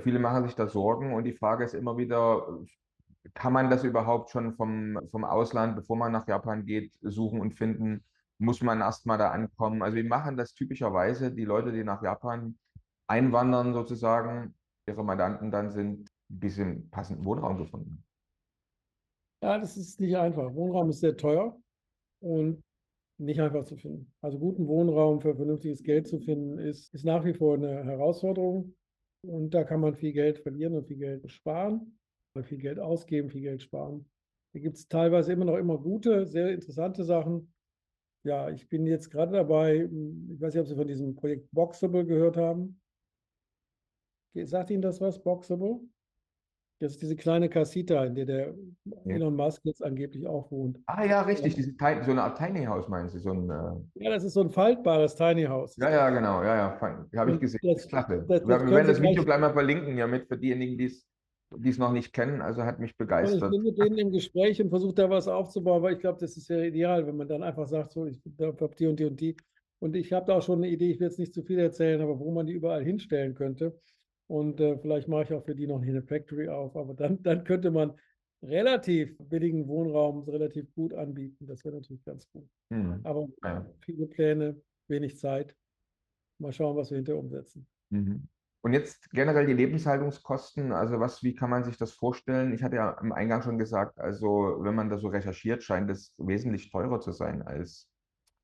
Speaker 3: Viele machen sich da Sorgen und die Frage ist immer wieder, kann man das überhaupt schon vom, vom Ausland, bevor man nach Japan geht, suchen und finden? Muss man erstmal da ankommen? Also wir machen das typischerweise, die Leute, die nach Japan einwandern sozusagen, ihre Mandanten dann sind, bis sie passenden Wohnraum gefunden
Speaker 1: Ja, das ist nicht einfach. Wohnraum ist sehr teuer und nicht einfach zu finden. Also guten Wohnraum für vernünftiges Geld zu finden, ist, ist nach wie vor eine Herausforderung. Und da kann man viel Geld verlieren und viel Geld sparen, oder viel Geld ausgeben, viel Geld sparen. Da gibt es teilweise immer noch immer gute, sehr interessante Sachen. Ja, ich bin jetzt gerade dabei, ich weiß nicht, ob Sie von diesem Projekt Boxable gehört haben. Sagt Ihnen das was, Boxable? Das ist diese kleine Casita, in der der Elon Musk jetzt angeblich auch wohnt.
Speaker 3: Ah ja, richtig, diese, so eine Art Tiny House meinen Sie? So ein,
Speaker 1: äh... Ja, das ist so ein faltbares Tiny House.
Speaker 3: Ja, ja, genau, ja, ja, habe ich gesehen. Das, Klasse. Das, das wir werden das Video gleich mal verlinken, ja, mit für diejenigen, die es noch nicht kennen, also hat mich begeistert.
Speaker 1: Ich bin mit denen im Gespräch und versuche da was aufzubauen, weil ich glaube, das ist ja ideal, wenn man dann einfach sagt, so, ich habe die und die und die. Und ich habe da auch schon eine Idee, ich will jetzt nicht zu viel erzählen, aber wo man die überall hinstellen könnte. Und äh, vielleicht mache ich auch für die noch eine Factory auf. Aber dann, dann könnte man relativ billigen Wohnraum relativ gut anbieten. Das wäre natürlich ganz gut. Mhm. Aber ja. viele Pläne, wenig Zeit. Mal schauen, was wir hinterher umsetzen.
Speaker 3: Mhm. Und jetzt generell die Lebenshaltungskosten, also was, wie kann man sich das vorstellen? Ich hatte ja im Eingang schon gesagt, also wenn man da so recherchiert, scheint es wesentlich teurer zu sein als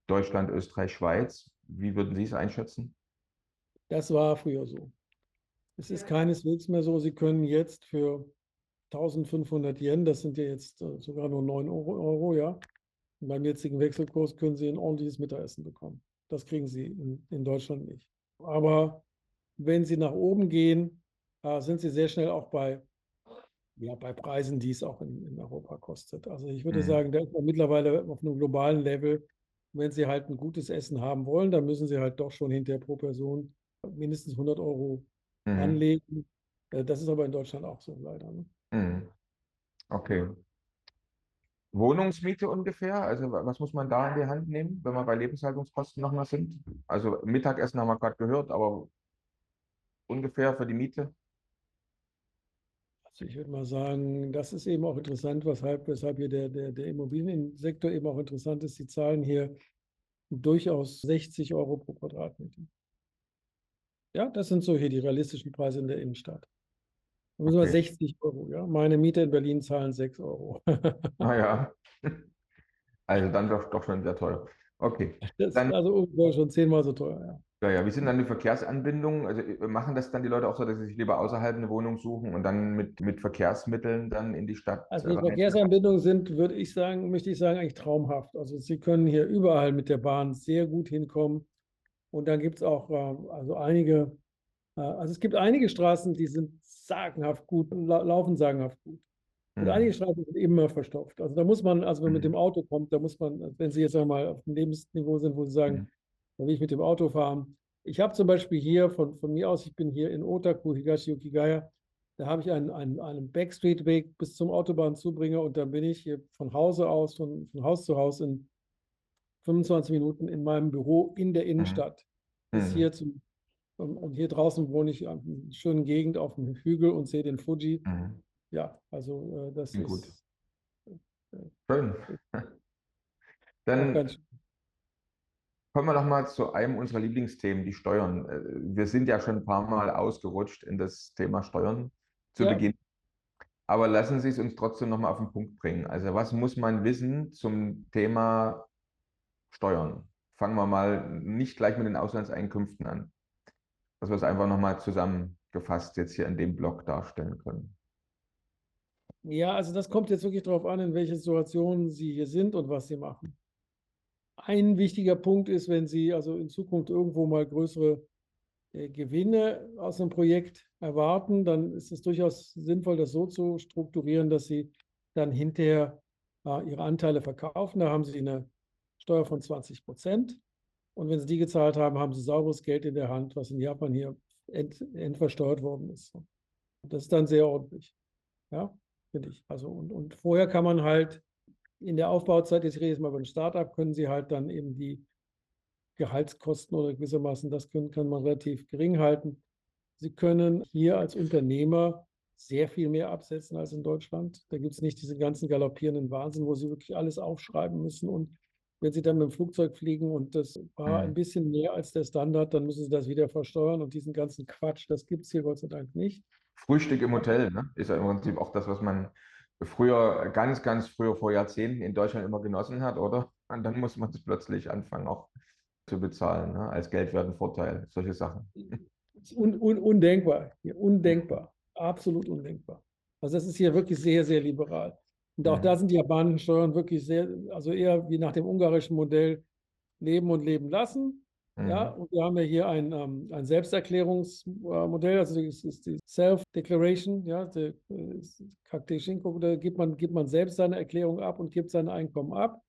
Speaker 3: Deutschland, Österreich, Schweiz. Wie würden Sie es einschätzen?
Speaker 1: Das war früher so. Es ist keineswegs mehr so, Sie können jetzt für 1500 Yen, das sind ja jetzt äh, sogar nur 9 Euro, Euro, ja, und beim jetzigen Wechselkurs können Sie ein ordentliches Mittagessen bekommen. Das kriegen Sie in, in Deutschland nicht. Aber wenn Sie nach oben gehen, äh, sind Sie sehr schnell auch bei, ja, bei Preisen, die es auch in, in Europa kostet. Also ich würde mhm. sagen, da ist man mittlerweile auf einem globalen Level. Wenn Sie halt ein gutes Essen haben wollen, dann müssen Sie halt doch schon hinterher pro Person mindestens 100 Euro mhm. anlegen. Äh, das ist aber in Deutschland auch so leider. Ne?
Speaker 3: Mhm. Okay. Wohnungsmiete ungefähr? Also was muss man da in die Hand nehmen, wenn wir bei Lebenshaltungskosten nochmal sind? Also Mittagessen haben wir gerade gehört, aber ungefähr für die Miete?
Speaker 1: Also ich würde mal sagen, das ist eben auch interessant, weshalb, weshalb hier der, der, der Immobiliensektor eben auch interessant ist. Sie zahlen hier durchaus 60 Euro pro Quadratmeter. Ja, das sind so hier die realistischen Preise in der Innenstadt. Da müssen wir 60 Euro, ja. Meine Mieter in Berlin zahlen 6 Euro.
Speaker 3: ah ja. Also dann doch, doch schon sehr teuer. Okay.
Speaker 1: Das dann, ist also ungefähr schon zehnmal so teuer, ja.
Speaker 3: Ja, ja. Wie sind dann die Verkehrsanbindungen? Also äh, machen das dann die Leute auch so, dass sie sich lieber außerhalb eine Wohnung suchen und dann mit, mit Verkehrsmitteln dann in die Stadt?
Speaker 1: Also die Verkehrsanbindungen sind, würde ich sagen, möchte ich sagen, eigentlich traumhaft. Also Sie können hier überall mit der Bahn sehr gut hinkommen. Und dann gibt es auch äh, also einige, äh, also es gibt einige Straßen, die sind sagenhaft gut, la laufen sagenhaft gut. Und mhm. einige Straßen sind immer verstopft. Also da muss man, also wenn man mit dem mhm. Auto kommt, da muss man, wenn Sie jetzt einmal auf dem Lebensniveau sind, wo Sie sagen, mhm. da will ich mit dem Auto fahren. Ich habe zum Beispiel hier von, von mir aus, ich bin hier in Otaku, Higashi Yukigaya, da habe ich einen, einen, einen Backstreet-Weg bis zum Autobahnzubringer und dann bin ich hier von Hause aus, von, von Haus zu Haus in 25 Minuten in meinem Büro in der mhm. Innenstadt. Mhm. Bis hier zum, und hier draußen wohne ich in einer schönen Gegend auf dem Hügel und sehe den Fuji. Mhm. Ja, also äh, das Klingt ist.
Speaker 3: Gut. Äh, schön. Dann kommen wir noch mal zu einem unserer Lieblingsthemen, die Steuern. Äh, wir sind ja schon ein paar Mal ausgerutscht in das Thema Steuern zu ja. Beginn. Aber lassen Sie es uns trotzdem noch mal auf den Punkt bringen. Also was muss man wissen zum Thema Steuern. Fangen wir mal nicht gleich mit den Auslandseinkünften an. Dass wir es einfach nochmal zusammengefasst jetzt hier in dem Blog darstellen können.
Speaker 1: Ja, also das kommt jetzt wirklich darauf an, in welcher Situation Sie hier sind und was Sie machen. Ein wichtiger Punkt ist, wenn Sie also in Zukunft irgendwo mal größere äh, Gewinne aus einem Projekt erwarten, dann ist es durchaus sinnvoll, das so zu strukturieren, dass Sie dann hinterher äh, Ihre Anteile verkaufen. Da haben Sie eine Steuer von 20 Prozent. Und wenn Sie die gezahlt haben, haben Sie saures Geld in der Hand, was in Japan hier ent, entversteuert worden ist. Das ist dann sehr ordentlich. Ja, finde ich. Also, und, und vorher kann man halt in der Aufbauzeit, jetzt rede ich jetzt mal über ein Startup, können Sie halt dann eben die Gehaltskosten oder gewissermaßen, das können, kann man relativ gering halten. Sie können hier als Unternehmer sehr viel mehr absetzen als in Deutschland. Da gibt es nicht diesen ganzen galoppierenden Wahnsinn, wo Sie wirklich alles aufschreiben müssen. Und wenn Sie dann mit dem Flugzeug fliegen und das war ein bisschen mehr als der Standard, dann müssen Sie das wieder versteuern und diesen ganzen Quatsch, das gibt es hier Gott sei Dank nicht.
Speaker 3: Frühstück im Hotel ne? ist ja im Prinzip auch das, was man früher, ganz, ganz früher vor Jahrzehnten in Deutschland immer genossen hat, oder? Und dann muss man es plötzlich anfangen auch zu bezahlen, ne? als Geldwertenvorteil, solche Sachen.
Speaker 1: Un, un, undenkbar, undenkbar, absolut undenkbar. Also das ist hier wirklich sehr, sehr liberal. Und auch mhm. da sind die japanischen Steuern wirklich sehr, also eher wie nach dem ungarischen Modell leben und leben lassen. Mhm. Ja, und wir haben ja hier ein, ähm, ein Selbsterklärungsmodell, also das ist die Self-Declaration, ja, die, da gibt man, gibt man selbst seine Erklärung ab und gibt sein Einkommen ab.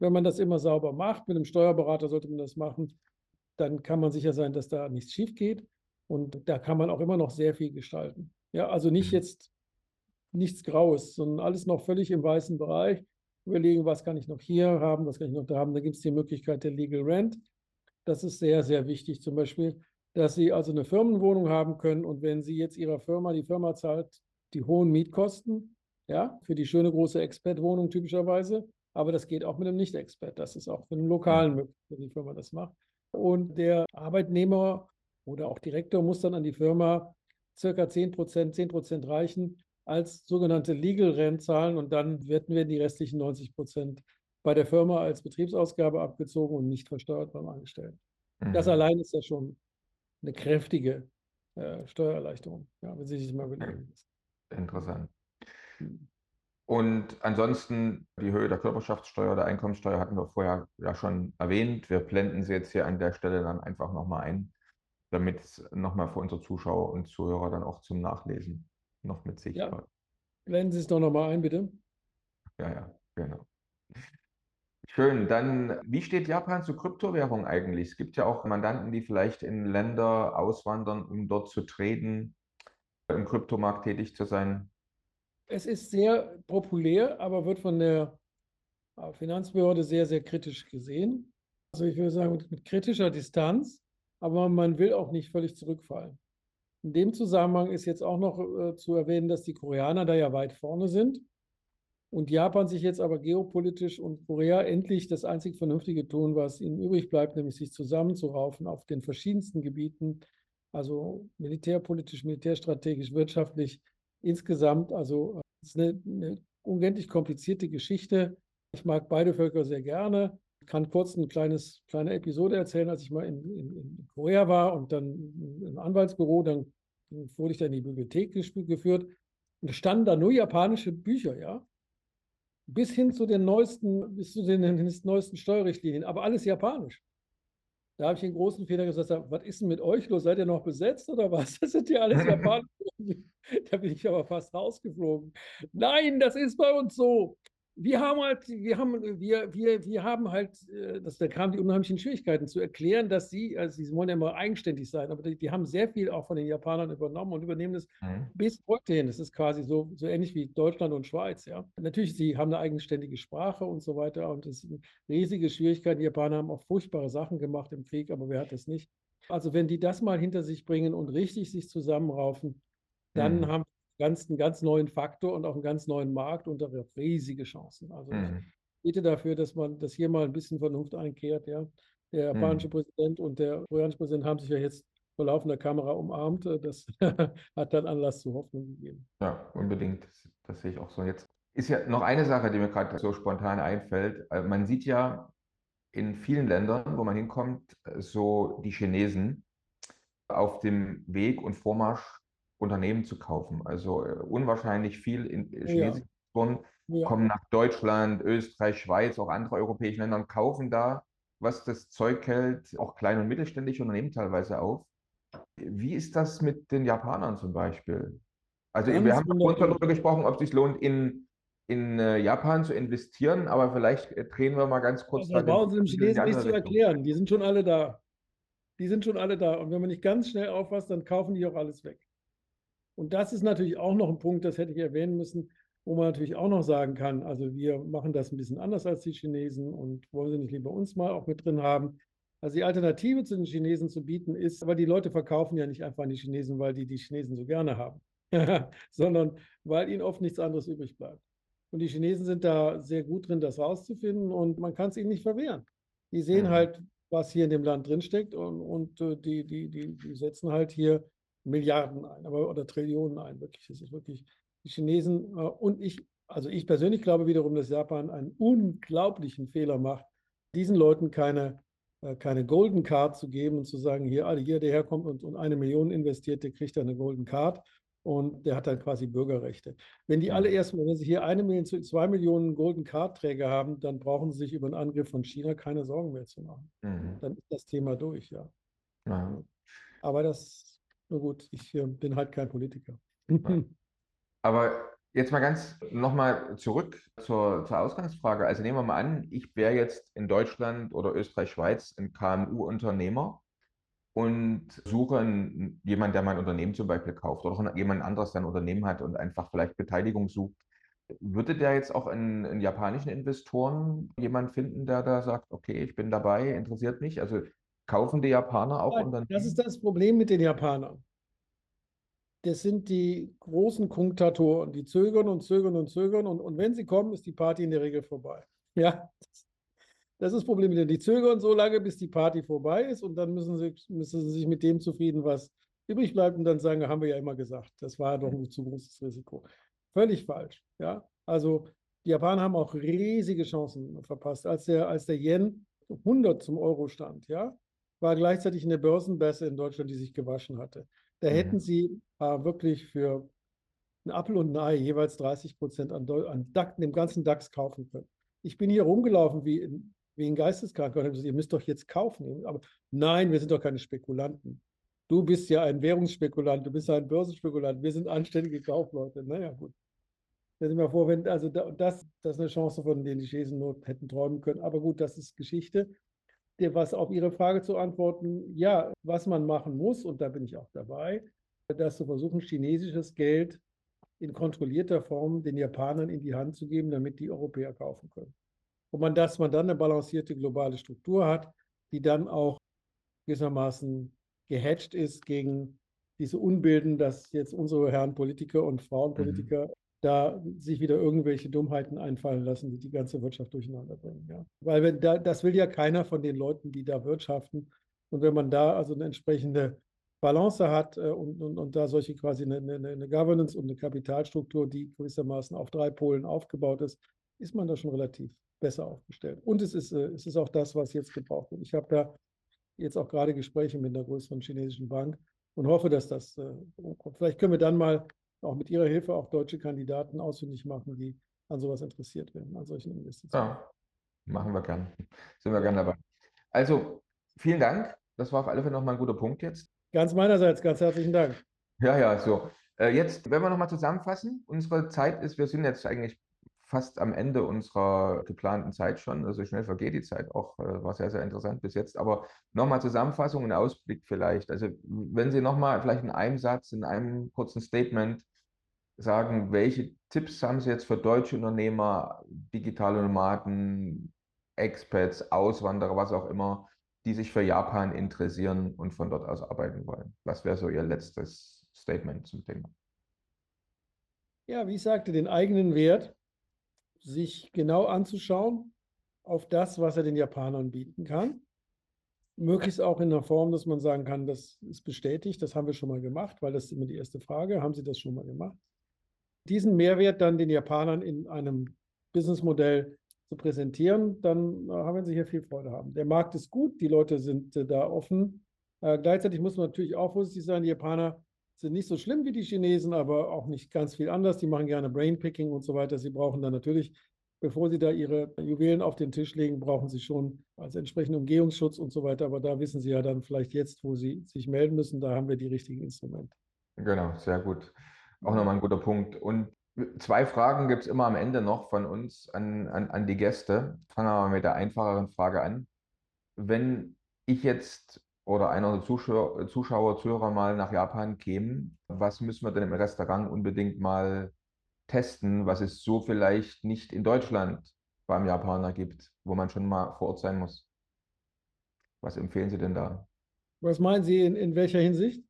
Speaker 1: Wenn man das immer sauber macht, mit einem Steuerberater sollte man das machen, dann kann man sicher sein, dass da nichts schief geht. Und da kann man auch immer noch sehr viel gestalten. Ja, also nicht mhm. jetzt nichts Graues, sondern alles noch völlig im weißen Bereich. Überlegen, was kann ich noch hier haben, was kann ich noch da haben. Da gibt es die Möglichkeit der Legal Rent. Das ist sehr, sehr wichtig. Zum Beispiel, dass Sie also eine Firmenwohnung haben können und wenn Sie jetzt Ihrer Firma, die Firma zahlt die hohen Mietkosten, ja, für die schöne große Expert-Wohnung typischerweise, aber das geht auch mit einem Nicht-Expert. Das ist auch für einen Lokalen möglich, wenn die Firma das macht. Und der Arbeitnehmer oder auch Direktor muss dann an die Firma circa 10 Prozent, 10 Prozent reichen als sogenannte Legal Rent zahlen und dann werden wir die restlichen 90 Prozent bei der Firma als Betriebsausgabe abgezogen und nicht versteuert beim Angestellten. Mhm. Das allein ist ja schon eine kräftige äh, Steuererleichterung, ja, wenn Sie sich mal überlegen.
Speaker 3: Interessant. Mhm. Und ansonsten die Höhe der Körperschaftssteuer, der Einkommensteuer hatten wir vorher ja schon erwähnt. Wir blenden sie jetzt hier an der Stelle dann einfach nochmal ein, damit es nochmal für unsere Zuschauer und Zuhörer dann auch zum Nachlesen noch mit sichtbar. Ja.
Speaker 1: Blenden Sie es doch nochmal ein, bitte.
Speaker 3: Ja, ja, genau. Schön. Dann, wie steht Japan zu Kryptowährung eigentlich? Es gibt ja auch Mandanten, die vielleicht in Länder auswandern, um dort zu treten, im Kryptomarkt tätig zu sein.
Speaker 1: Es ist sehr populär, aber wird von der äh, Finanzbehörde sehr, sehr kritisch gesehen. Also ich würde sagen, mit, mit kritischer Distanz, aber man will auch nicht völlig zurückfallen. In dem Zusammenhang ist jetzt auch noch äh, zu erwähnen, dass die Koreaner da ja weit vorne sind und Japan sich jetzt aber geopolitisch und Korea endlich das einzig Vernünftige tun, was ihnen übrig bleibt, nämlich sich zusammenzuraufen auf den verschiedensten Gebieten, also militärpolitisch, militärstrategisch, wirtschaftlich insgesamt. Also es ist eine, eine unendlich komplizierte Geschichte. Ich mag beide Völker sehr gerne kann kurz eine kleines, kleine Episode erzählen, als ich mal in, in, in Korea war und dann im Anwaltsbüro, dann wurde ich da in die Bibliothek geführt und standen da nur japanische Bücher, ja. Bis hin zu den neuesten, bis zu den, den neuesten Steuerrichtlinien, aber alles japanisch. Da habe ich den großen Fehler gesagt, was ist denn mit euch los? Seid ihr noch besetzt oder was? Das sind ja alles Japaner. da bin ich aber fast rausgeflogen. Nein, das ist bei uns so wir haben halt, wir haben, wir, wir, wir haben halt, äh, das, da kamen die unheimlichen Schwierigkeiten zu erklären, dass sie, also sie wollen ja immer eigenständig sein, aber die, die haben sehr viel auch von den Japanern übernommen und übernehmen das mhm. bis heute hin. Das ist quasi so, so ähnlich wie Deutschland und Schweiz, ja. Natürlich, sie haben eine eigenständige Sprache und so weiter und es sind riesige Schwierigkeiten. Die Japaner haben auch furchtbare Sachen gemacht im Krieg, aber wer hat das nicht? Also wenn die das mal hinter sich bringen und richtig sich zusammenraufen, dann mhm. haben ganz, einen ganz neuen Faktor und auch einen ganz neuen Markt und auch riesige Chancen. Also mhm. ich bitte dafür, dass man das hier mal ein bisschen Vernunft einkehrt. Ja. Der japanische mhm. Präsident und der koreanische Präsident haben sich ja jetzt vor laufender Kamera umarmt. Das hat dann Anlass zu Hoffnung gegeben.
Speaker 3: Ja, unbedingt. Das, das sehe ich auch so. Jetzt ist ja noch eine Sache, die mir gerade so spontan einfällt. Äh, man sieht ja in vielen Ländern, wo man hinkommt, so die Chinesen auf dem Weg und Vormarsch Unternehmen zu kaufen. Also äh, unwahrscheinlich viel in
Speaker 1: ja.
Speaker 3: chinesische Investoren
Speaker 1: Ja.
Speaker 3: kommen nach Deutschland, Österreich, Schweiz, auch andere europäische Länder und kaufen da, was das Zeug hält, auch kleine und mittelständische Unternehmen teilweise auf. Wie ist das mit den Japanern zum Beispiel? Also wir
Speaker 1: Ganz
Speaker 3: haben vorhin darüber gesprochen, ob es sich lohnt, in, in äh, Japan zu investieren, aber vielleicht äh, drehen wir mal ganz kurz
Speaker 1: Also
Speaker 3: da
Speaker 1: brauchen Sie dem Chinesen nichts
Speaker 3: andere
Speaker 1: zu erklären. Die sind schon alle da. Die sind schon alle da. Und wenn man nicht ganz schnell aufpasst, dann kaufen die auch alles weg. Und das ist natürlich auch noch ein Punkt, das hätte ich erwähnen müssen, wo man natürlich auch noch sagen kann, also wir machen das ein bisschen anders als die Chinesen und wollen sie nicht lieber uns mal auch mit drin haben. Also die Alternative zu den Chinesen zu bieten ist, aber die Leute verkaufen ja nicht einfach an die Chinesen, weil die die Chinesen so gerne haben, sondern weil ihnen oft nichts anderes übrig bleibt. Und die Chinesen sind da sehr gut drin, das rauszufinden und man kann es ihnen nicht verwehren. Die sehen
Speaker 3: Mhm.
Speaker 1: halt, was hier in dem Land drinsteckt und, und äh, die, die, die, die setzen halt hier Milliarden ein, aber oder Trillionen ein, wirklich. Es ist wirklich die Chinesen äh, und ich, also ich persönlich glaube wiederum, dass Japan einen unglaublichen Fehler macht, diesen Leuten keine, äh, keine Golden Card zu geben und zu sagen, hier, alle hier, der herkommt und, und eine Million investiert, der kriegt dann eine Golden Card und der hat dann quasi Bürgerrechte. Wenn die alle
Speaker 3: Mhm.
Speaker 1: erstmal, wenn sie hier eine Million zu zwei Millionen Golden Card-Träger haben, dann brauchen sie sich über einen Angriff von China keine Sorgen mehr zu machen.
Speaker 3: Mhm.
Speaker 1: Dann ist das Thema durch, ja.
Speaker 3: Ja.
Speaker 1: Aber das, na gut, ich äh, bin halt kein Politiker.
Speaker 3: Aber jetzt mal ganz nochmal zurück zur, zur Ausgangsfrage. Also nehmen wir mal an, ich wäre jetzt in Deutschland oder Österreich, Schweiz ein KMU-Unternehmer und suche einen, jemanden, der mein Unternehmen zum Beispiel kauft oder jemand anderes, der ein Unternehmen hat und einfach vielleicht Beteiligung sucht. Würde der jetzt auch in, in japanischen Investoren jemand finden, der da sagt, okay, ich bin dabei, interessiert mich? Also kaufen die Japaner auch
Speaker 1: Ja? Das ist das Problem mit den Japanern. Das sind die großen Kunktatoren, die zögern und zögern und zögern und, und wenn sie kommen, ist die Party in der Regel vorbei. Ja, das ist das Problem mit denen. Die zögern so lange, bis die Party vorbei ist und dann müssen sie, müssen sie sich mit dem zufrieden, was übrig bleibt und dann sagen, haben wir ja immer gesagt, das war doch ein zu großes Risiko. Völlig falsch. Ja, also die Japaner haben auch riesige Chancen verpasst. Als der, als der Yen 100 zum Euro stand, ja, war gleichzeitig eine Börsenbörse in Deutschland, die sich gewaschen hatte. Da hätten sie äh, wirklich für einen Apfel und ein Ei jeweils 30 Prozent an, an DAX, dem ganzen DAX kaufen können. Ich bin hier rumgelaufen wie, in, wie ein Geisteskranker und habe gesagt, ihr müsst doch jetzt kaufen. Aber nein, wir sind doch keine Spekulanten. Du bist ja ein Währungsspekulant, du bist ja ein Börsenspekulant, wir sind anständige Kaufleute. Naja, gut. Stell dir mal vor, wenn, also da, das, das ist eine Chance, von der die Chinesen nur hätten träumen können. Aber gut, das ist Geschichte. Der, was auf Ihre Frage zu antworten, ja, was man machen muss, und da bin ich auch dabei, dass zu versuchen, chinesisches Geld in kontrollierter Form den Japanern in die Hand zu geben, damit die Europäer kaufen können. Und man, dass man dann eine balancierte globale Struktur hat, die dann auch gewissermaßen gehatcht ist gegen diese Unbilden, dass jetzt unsere Herren Politiker und Frauenpolitiker da sich wieder irgendwelche Dummheiten einfallen lassen, die die ganze Wirtschaft durcheinander bringen. Ja. Weil wenn da, das will ja keiner von den Leuten, die da wirtschaften. Und wenn man da also eine entsprechende Balance hat äh, und, und, und da solche quasi eine, eine, eine Governance und eine Kapitalstruktur, die gewissermaßen auf drei Polen aufgebaut ist, ist man da schon relativ besser aufgestellt. Und es ist, äh, es ist auch das, was jetzt gebraucht wird. Ich habe da jetzt auch gerade Gespräche mit einer größeren chinesischen Bank und hoffe, dass das äh, umkommt. Vielleicht können wir dann mal auch mit Ihrer Hilfe auch deutsche Kandidaten ausfindig machen, die an sowas interessiert werden, an solchen Investitionen.
Speaker 3: Ja, machen wir gern. Sind wir gern dabei. Also, vielen Dank. Das war auf alle Fälle nochmal ein guter Punkt jetzt.
Speaker 1: Ganz meinerseits, ganz herzlichen Dank.
Speaker 3: Ja, ja, so. Äh, jetzt, wenn wir nochmal zusammenfassen, unsere Zeit ist, wir sind jetzt eigentlich fast am Ende unserer geplanten Zeit schon. Also schnell vergeht die Zeit auch, äh, war sehr, sehr interessant bis jetzt. Aber nochmal Zusammenfassung und Ausblick vielleicht. Also wenn Sie nochmal vielleicht in einem Satz, in einem kurzen Statement sagen, welche Tipps haben Sie jetzt für deutsche Unternehmer, digitale Nomaden, Expats, Auswanderer, was auch immer, die sich für Japan interessieren und von dort aus arbeiten wollen? Was wäre so Ihr letztes Statement zum Thema?
Speaker 1: Ja, wie ich sagte, den eigenen Wert sich genau anzuschauen auf das, was er den Japanern bieten kann. Möglichst auch in einer Form, dass man sagen kann, das ist bestätigt, das haben wir schon mal gemacht, weil das ist immer die erste Frage, haben Sie das schon mal gemacht? Diesen Mehrwert dann den Japanern in einem Businessmodell zu präsentieren, dann äh, haben Sie hier viel Freude haben. Der Markt ist gut, die Leute sind äh, da offen. Äh, gleichzeitig muss man natürlich auch vorsichtig sein, die Japaner sind nicht so schlimm wie die Chinesen, aber auch nicht ganz viel anders. Die machen gerne Brainpicking und so weiter. Sie brauchen dann natürlich, bevor sie da ihre Juwelen auf den Tisch legen, brauchen sie schon als entsprechenden Umgehungsschutz und so weiter. Aber da wissen sie ja dann vielleicht jetzt, wo sie sich melden müssen, da haben wir die richtigen Instrumente.
Speaker 3: Genau, sehr gut. Auch nochmal ein guter Punkt. Und zwei Fragen gibt es immer am Ende noch von uns an, an, an die Gäste. Fangen wir mal mit der einfacheren Frage an. Wenn ich jetzt oder einer der Zuschauer, Zuschauer, Zuhörer mal nach Japan kämen, was müssen wir denn im Restaurant unbedingt mal testen, was es so vielleicht nicht in Deutschland beim Japaner gibt, wo man schon mal vor Ort sein muss? Was empfehlen Sie denn da?
Speaker 1: Was meinen Sie in, in welcher Hinsicht?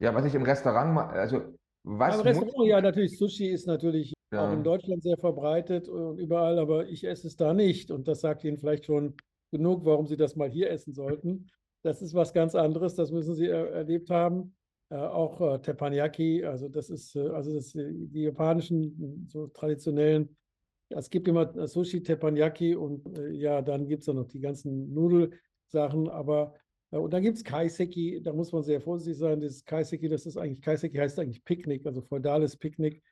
Speaker 3: Ja, was ich im Restaurant, also was.
Speaker 1: Im Restaurant, ja, natürlich, Sushi ist natürlich ja. auch in Deutschland sehr verbreitet und überall, aber ich esse es da nicht. Und das sagt Ihnen vielleicht schon genug, warum Sie das mal hier essen sollten. Das ist was ganz anderes, das müssen Sie er erlebt haben. Äh, auch äh, Teppanyaki, also das ist, äh, also das, äh, die japanischen, so traditionellen, es gibt immer äh, Sushi, Teppanyaki und äh, ja, dann gibt es dann noch die ganzen Nudelsachen, aber und dann gibt es Kaiseki, da muss man sehr vorsichtig sein. Das Kaiseki, das ist eigentlich, Kaiseki heißt eigentlich Picknick, also feudales Picknick.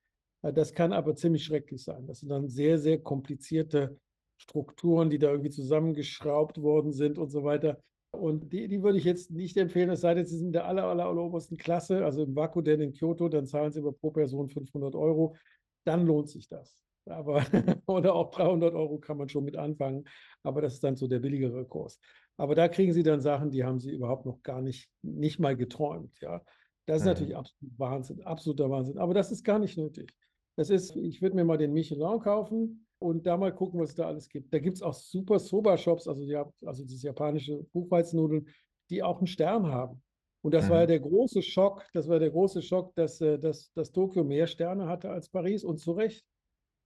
Speaker 1: Das kann aber ziemlich schrecklich sein. Das sind dann sehr, sehr komplizierte Strukturen, die da irgendwie zusammengeschraubt worden sind und so weiter. Und die, die würde ich jetzt nicht empfehlen, es sei denn, Sie sind in der aller, aller, aller obersten Klasse, also im Wakuden in Kyoto, dann zahlen Sie aber pro Person 500 Euro. Dann lohnt sich das. Aber, oder auch 300 Euro kann man schon mit anfangen, aber das ist dann so der billigere Kurs. Aber da kriegen Sie dann Sachen, die haben Sie überhaupt noch gar nicht, nicht mal geträumt. Ja. Das ist mhm. natürlich absolut Wahnsinn, absoluter Wahnsinn. Aber das ist gar nicht nötig. Das ist, ich würde mir mal den Michelin kaufen und da mal gucken, was es da alles gibt. Da gibt es auch super Soba-Shops, also, die, also diese japanische Buchweizennudeln, die auch einen Stern haben. Und das mhm. war ja mhm. der große Schock, das war der große Schock, dass, äh, dass, dass Tokio mehr Sterne hatte als Paris und zu Recht.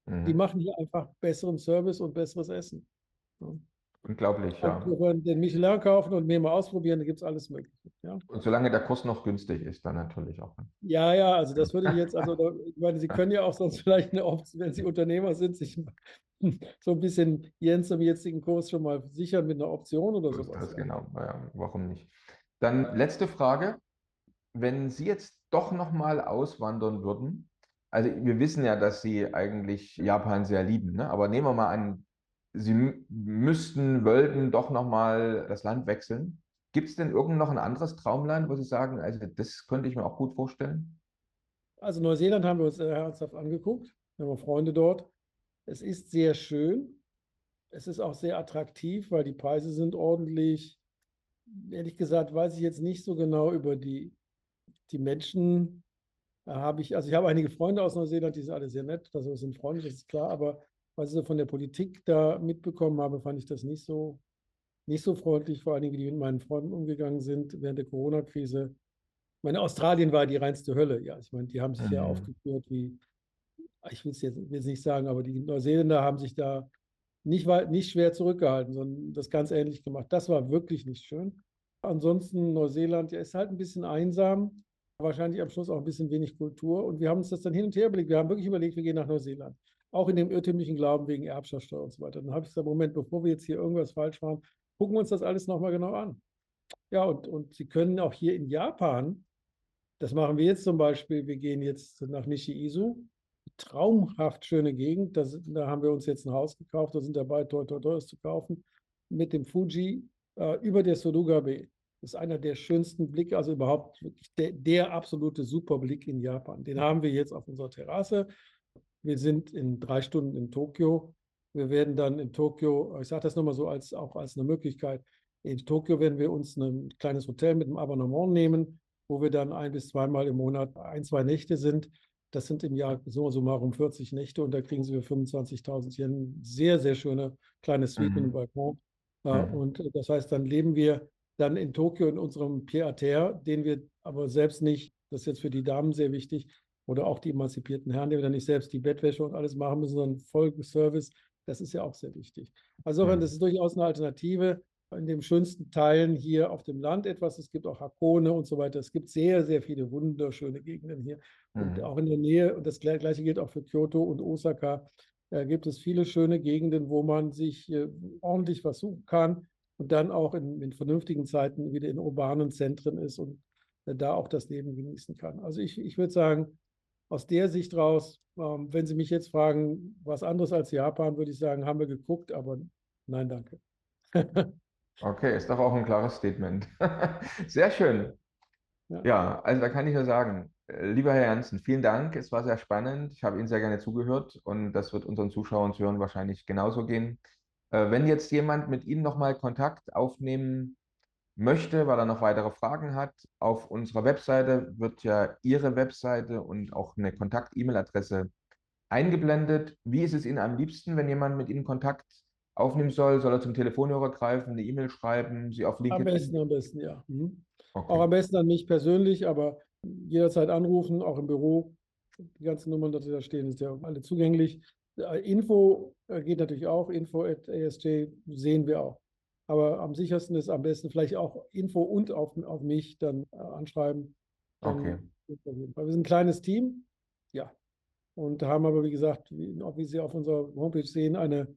Speaker 1: Mhm. Die machen hier einfach besseren Service und besseres Essen.
Speaker 3: Ja. Unglaublich, ja.
Speaker 1: Wir können den Michelin kaufen und mir mal ausprobieren, da gibt es alles Mögliche. Ja.
Speaker 3: Und solange der Kurs noch günstig ist, dann natürlich auch.
Speaker 1: Ja, ja, also das würde ich jetzt, also ich meine, Sie können ja auch sonst vielleicht eine Option, wenn Sie Unternehmer sind, sich so ein bisschen Jens zum jetzigen Kurs schon mal sichern mit einer Option oder sowas.
Speaker 3: Das genau, ja, warum nicht? Dann letzte Frage. Wenn Sie jetzt doch nochmal auswandern würden, also wir wissen ja, dass Sie eigentlich Japan sehr lieben, ne? aber nehmen wir mal an, Sie müssten, wollten doch nochmal das Land wechseln. Gibt es denn irgend noch ein anderes Traumland, wo Sie sagen, also das könnte ich mir auch gut vorstellen?
Speaker 1: Also Neuseeland haben wir uns ernsthaft angeguckt. Wir haben Freunde dort. Es ist sehr schön. Es ist auch sehr attraktiv, weil die Preise sind ordentlich. Ehrlich gesagt weiß ich jetzt nicht so genau über die, die Menschen. Da habe ich, also ich habe einige Freunde aus Neuseeland, die sind alle sehr nett, also sind Freunde, das ist klar, aber was ich so von der Politik da mitbekommen habe, fand ich das nicht so, nicht so freundlich, vor allen Dingen, wie die mit meinen Freunden umgegangen sind während der Corona-Krise. Ich meine, Australien war die reinste Hölle. Ja, ich meine, die haben sich mhm. ja aufgeführt wie, ich will es jetzt, will nicht sagen, aber die Neuseeländer haben sich da nicht, nicht schwer zurückgehalten, sondern das ganz ähnlich gemacht. Das war wirklich nicht schön. Ansonsten Neuseeland, ja, ist halt ein bisschen einsam, wahrscheinlich am Schluss auch ein bisschen wenig Kultur. Und wir haben uns das dann hin und her überlegt. Wir haben wirklich überlegt, wir gehen nach Neuseeland auch in dem irrtümlichen Glauben wegen Erbschaftssteuer und so weiter. Dann habe ich gesagt, Moment, bevor wir jetzt hier irgendwas falsch machen, gucken wir uns das alles nochmal genau an. Ja, und, und Sie können auch hier in Japan, das machen wir jetzt zum Beispiel, wir gehen jetzt nach Nishi-Izu, traumhaft schöne Gegend, das, da haben wir uns jetzt ein Haus gekauft, da sind dabei, toi, toi, toi, zu kaufen, mit dem Fuji äh, über der Suruga-Be. Das ist einer der schönsten Blicke, also überhaupt wirklich der, der absolute Superblick in Japan. Den haben wir jetzt auf unserer Terrasse. Wir sind in drei Stunden in Tokio. Wir werden dann in Tokio, ich sage das nochmal so als, auch als eine Möglichkeit, in Tokio werden wir uns ein kleines Hotel mit einem Abonnement nehmen, wo wir dann ein bis zweimal im Monat ein, zwei Nächte sind. Das sind im Jahr so so mal um 40 Nächte und da kriegen Sie für 25.000 Yen sehr, sehr schöne kleine Suite mhm. mit einem Balkon. Mhm. Und das heißt, dann leben wir dann in Tokio in unserem Pied-à-Terre, den wir aber selbst nicht, das ist jetzt für die Damen sehr wichtig, oder auch die emanzipierten Herren, die dann nicht selbst die Bettwäsche und alles machen müssen, sondern Folgeservice. Das ist ja auch sehr wichtig. Also mhm. das ist durchaus eine Alternative. In den schönsten Teilen hier auf dem Land etwas. Es gibt auch Hakone und so weiter. Es gibt sehr, sehr viele wunderschöne Gegenden hier. Mhm. Und auch in der Nähe, und das gleiche gilt auch für Kyoto und Osaka, äh, gibt es viele schöne Gegenden, wo man sich äh, ordentlich was suchen kann und dann auch in, in vernünftigen Zeiten wieder in urbanen Zentren ist und da auch das Leben genießen kann. Also ich, ich würde sagen, aus der Sicht raus, ähm, wenn Sie mich jetzt fragen, was anderes als Japan, würde ich sagen, haben wir geguckt, aber nein, danke.
Speaker 3: okay, ist doch auch ein klares Statement. Sehr schön. Ja. ja, also da kann ich nur sagen, äh, lieber Herr Janssen, vielen Dank. Es war sehr spannend. Ich habe Ihnen sehr gerne zugehört und das wird unseren Zuschauern und Zuhörern wahrscheinlich genauso gehen. Äh, wenn jetzt jemand mit Ihnen nochmal Kontakt aufnehmen möchte, weil er noch weitere Fragen hat, auf unserer Webseite wird ja Ihre Webseite und auch eine Kontakt-E-Mail-Adresse eingeblendet. Wie ist es Ihnen am liebsten, wenn jemand mit Ihnen Kontakt aufnehmen soll? Soll er zum Telefonhörer greifen, eine E-Mail schreiben, Sie auf
Speaker 1: LinkedIn? Am besten, am besten, ja. Mhm. Okay. Auch am besten an mich persönlich, aber jederzeit anrufen, auch im Büro. Die ganzen Nummern, die da stehen, sind ja alle zugänglich. Äh, Info äh, geht natürlich auch, info at ASJ sehen wir auch. Aber am sichersten ist am besten vielleicht auch Info und auf, auf mich dann äh, anschreiben. Dann okay. Wir sind ein kleines Team, ja. Und haben aber, wie gesagt, wie, auch wie Sie auf unserer Homepage sehen, eine,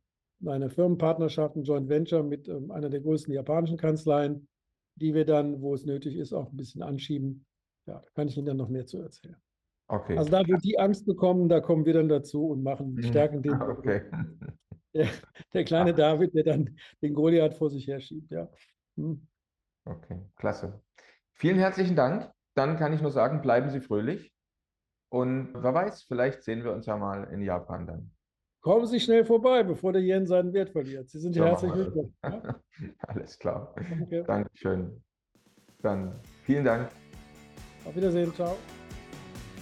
Speaker 1: eine Firmenpartnerschaft, ein Joint Venture mit ähm, einer der größten japanischen Kanzleien, die wir dann, wo es nötig ist, auch ein bisschen anschieben. Ja, da kann ich Ihnen dann noch mehr zu erzählen. Okay. Also da wird die Angst bekommen, da kommen wir dann dazu und machen, mhm. stärken den. Okay. Der, der kleine David, der dann den Goliath vor sich herschiebt, ja. Hm.
Speaker 3: Okay, klasse. Vielen herzlichen Dank. Dann kann ich nur sagen, bleiben Sie fröhlich. Und wer weiß, vielleicht sehen wir uns ja mal in Japan dann.
Speaker 1: Kommen Sie schnell vorbei, bevor der Yen seinen Wert verliert. Sie sind so herzlich willkommen.
Speaker 3: Ja? Alles klar. Danke. Dankeschön. Dann vielen Dank.
Speaker 1: Auf Wiedersehen. Ciao.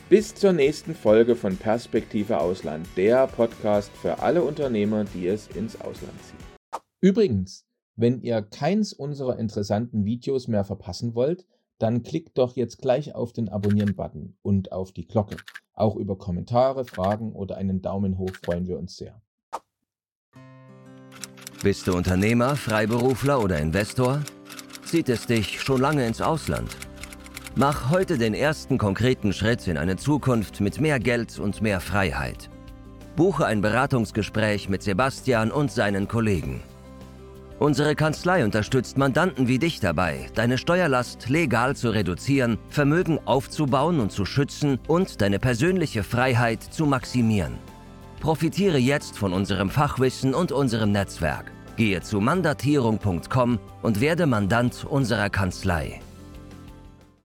Speaker 3: Bis zur nächsten Folge von Perspektive Ausland, der Podcast für alle Unternehmer, die es ins Ausland ziehen. Übrigens, wenn ihr keins unserer interessanten Videos mehr verpassen wollt, dann klickt doch jetzt gleich auf den Abonnieren-Button und auf die Glocke. Auch über Kommentare, Fragen oder einen Daumen hoch freuen wir uns sehr.
Speaker 2: Bist du Unternehmer, Freiberufler oder Investor? Zieht es dich schon lange ins Ausland? Mach heute den ersten konkreten Schritt in eine Zukunft mit mehr Geld und mehr Freiheit. Buche ein Beratungsgespräch mit Sebastian und seinen Kollegen. Unsere Kanzlei unterstützt Mandanten wie dich dabei, deine Steuerlast legal zu reduzieren, Vermögen aufzubauen und zu schützen und deine persönliche Freiheit zu maximieren. Profitiere jetzt von unserem Fachwissen und unserem Netzwerk. Gehe zu mandatierung.com und werde Mandant unserer Kanzlei.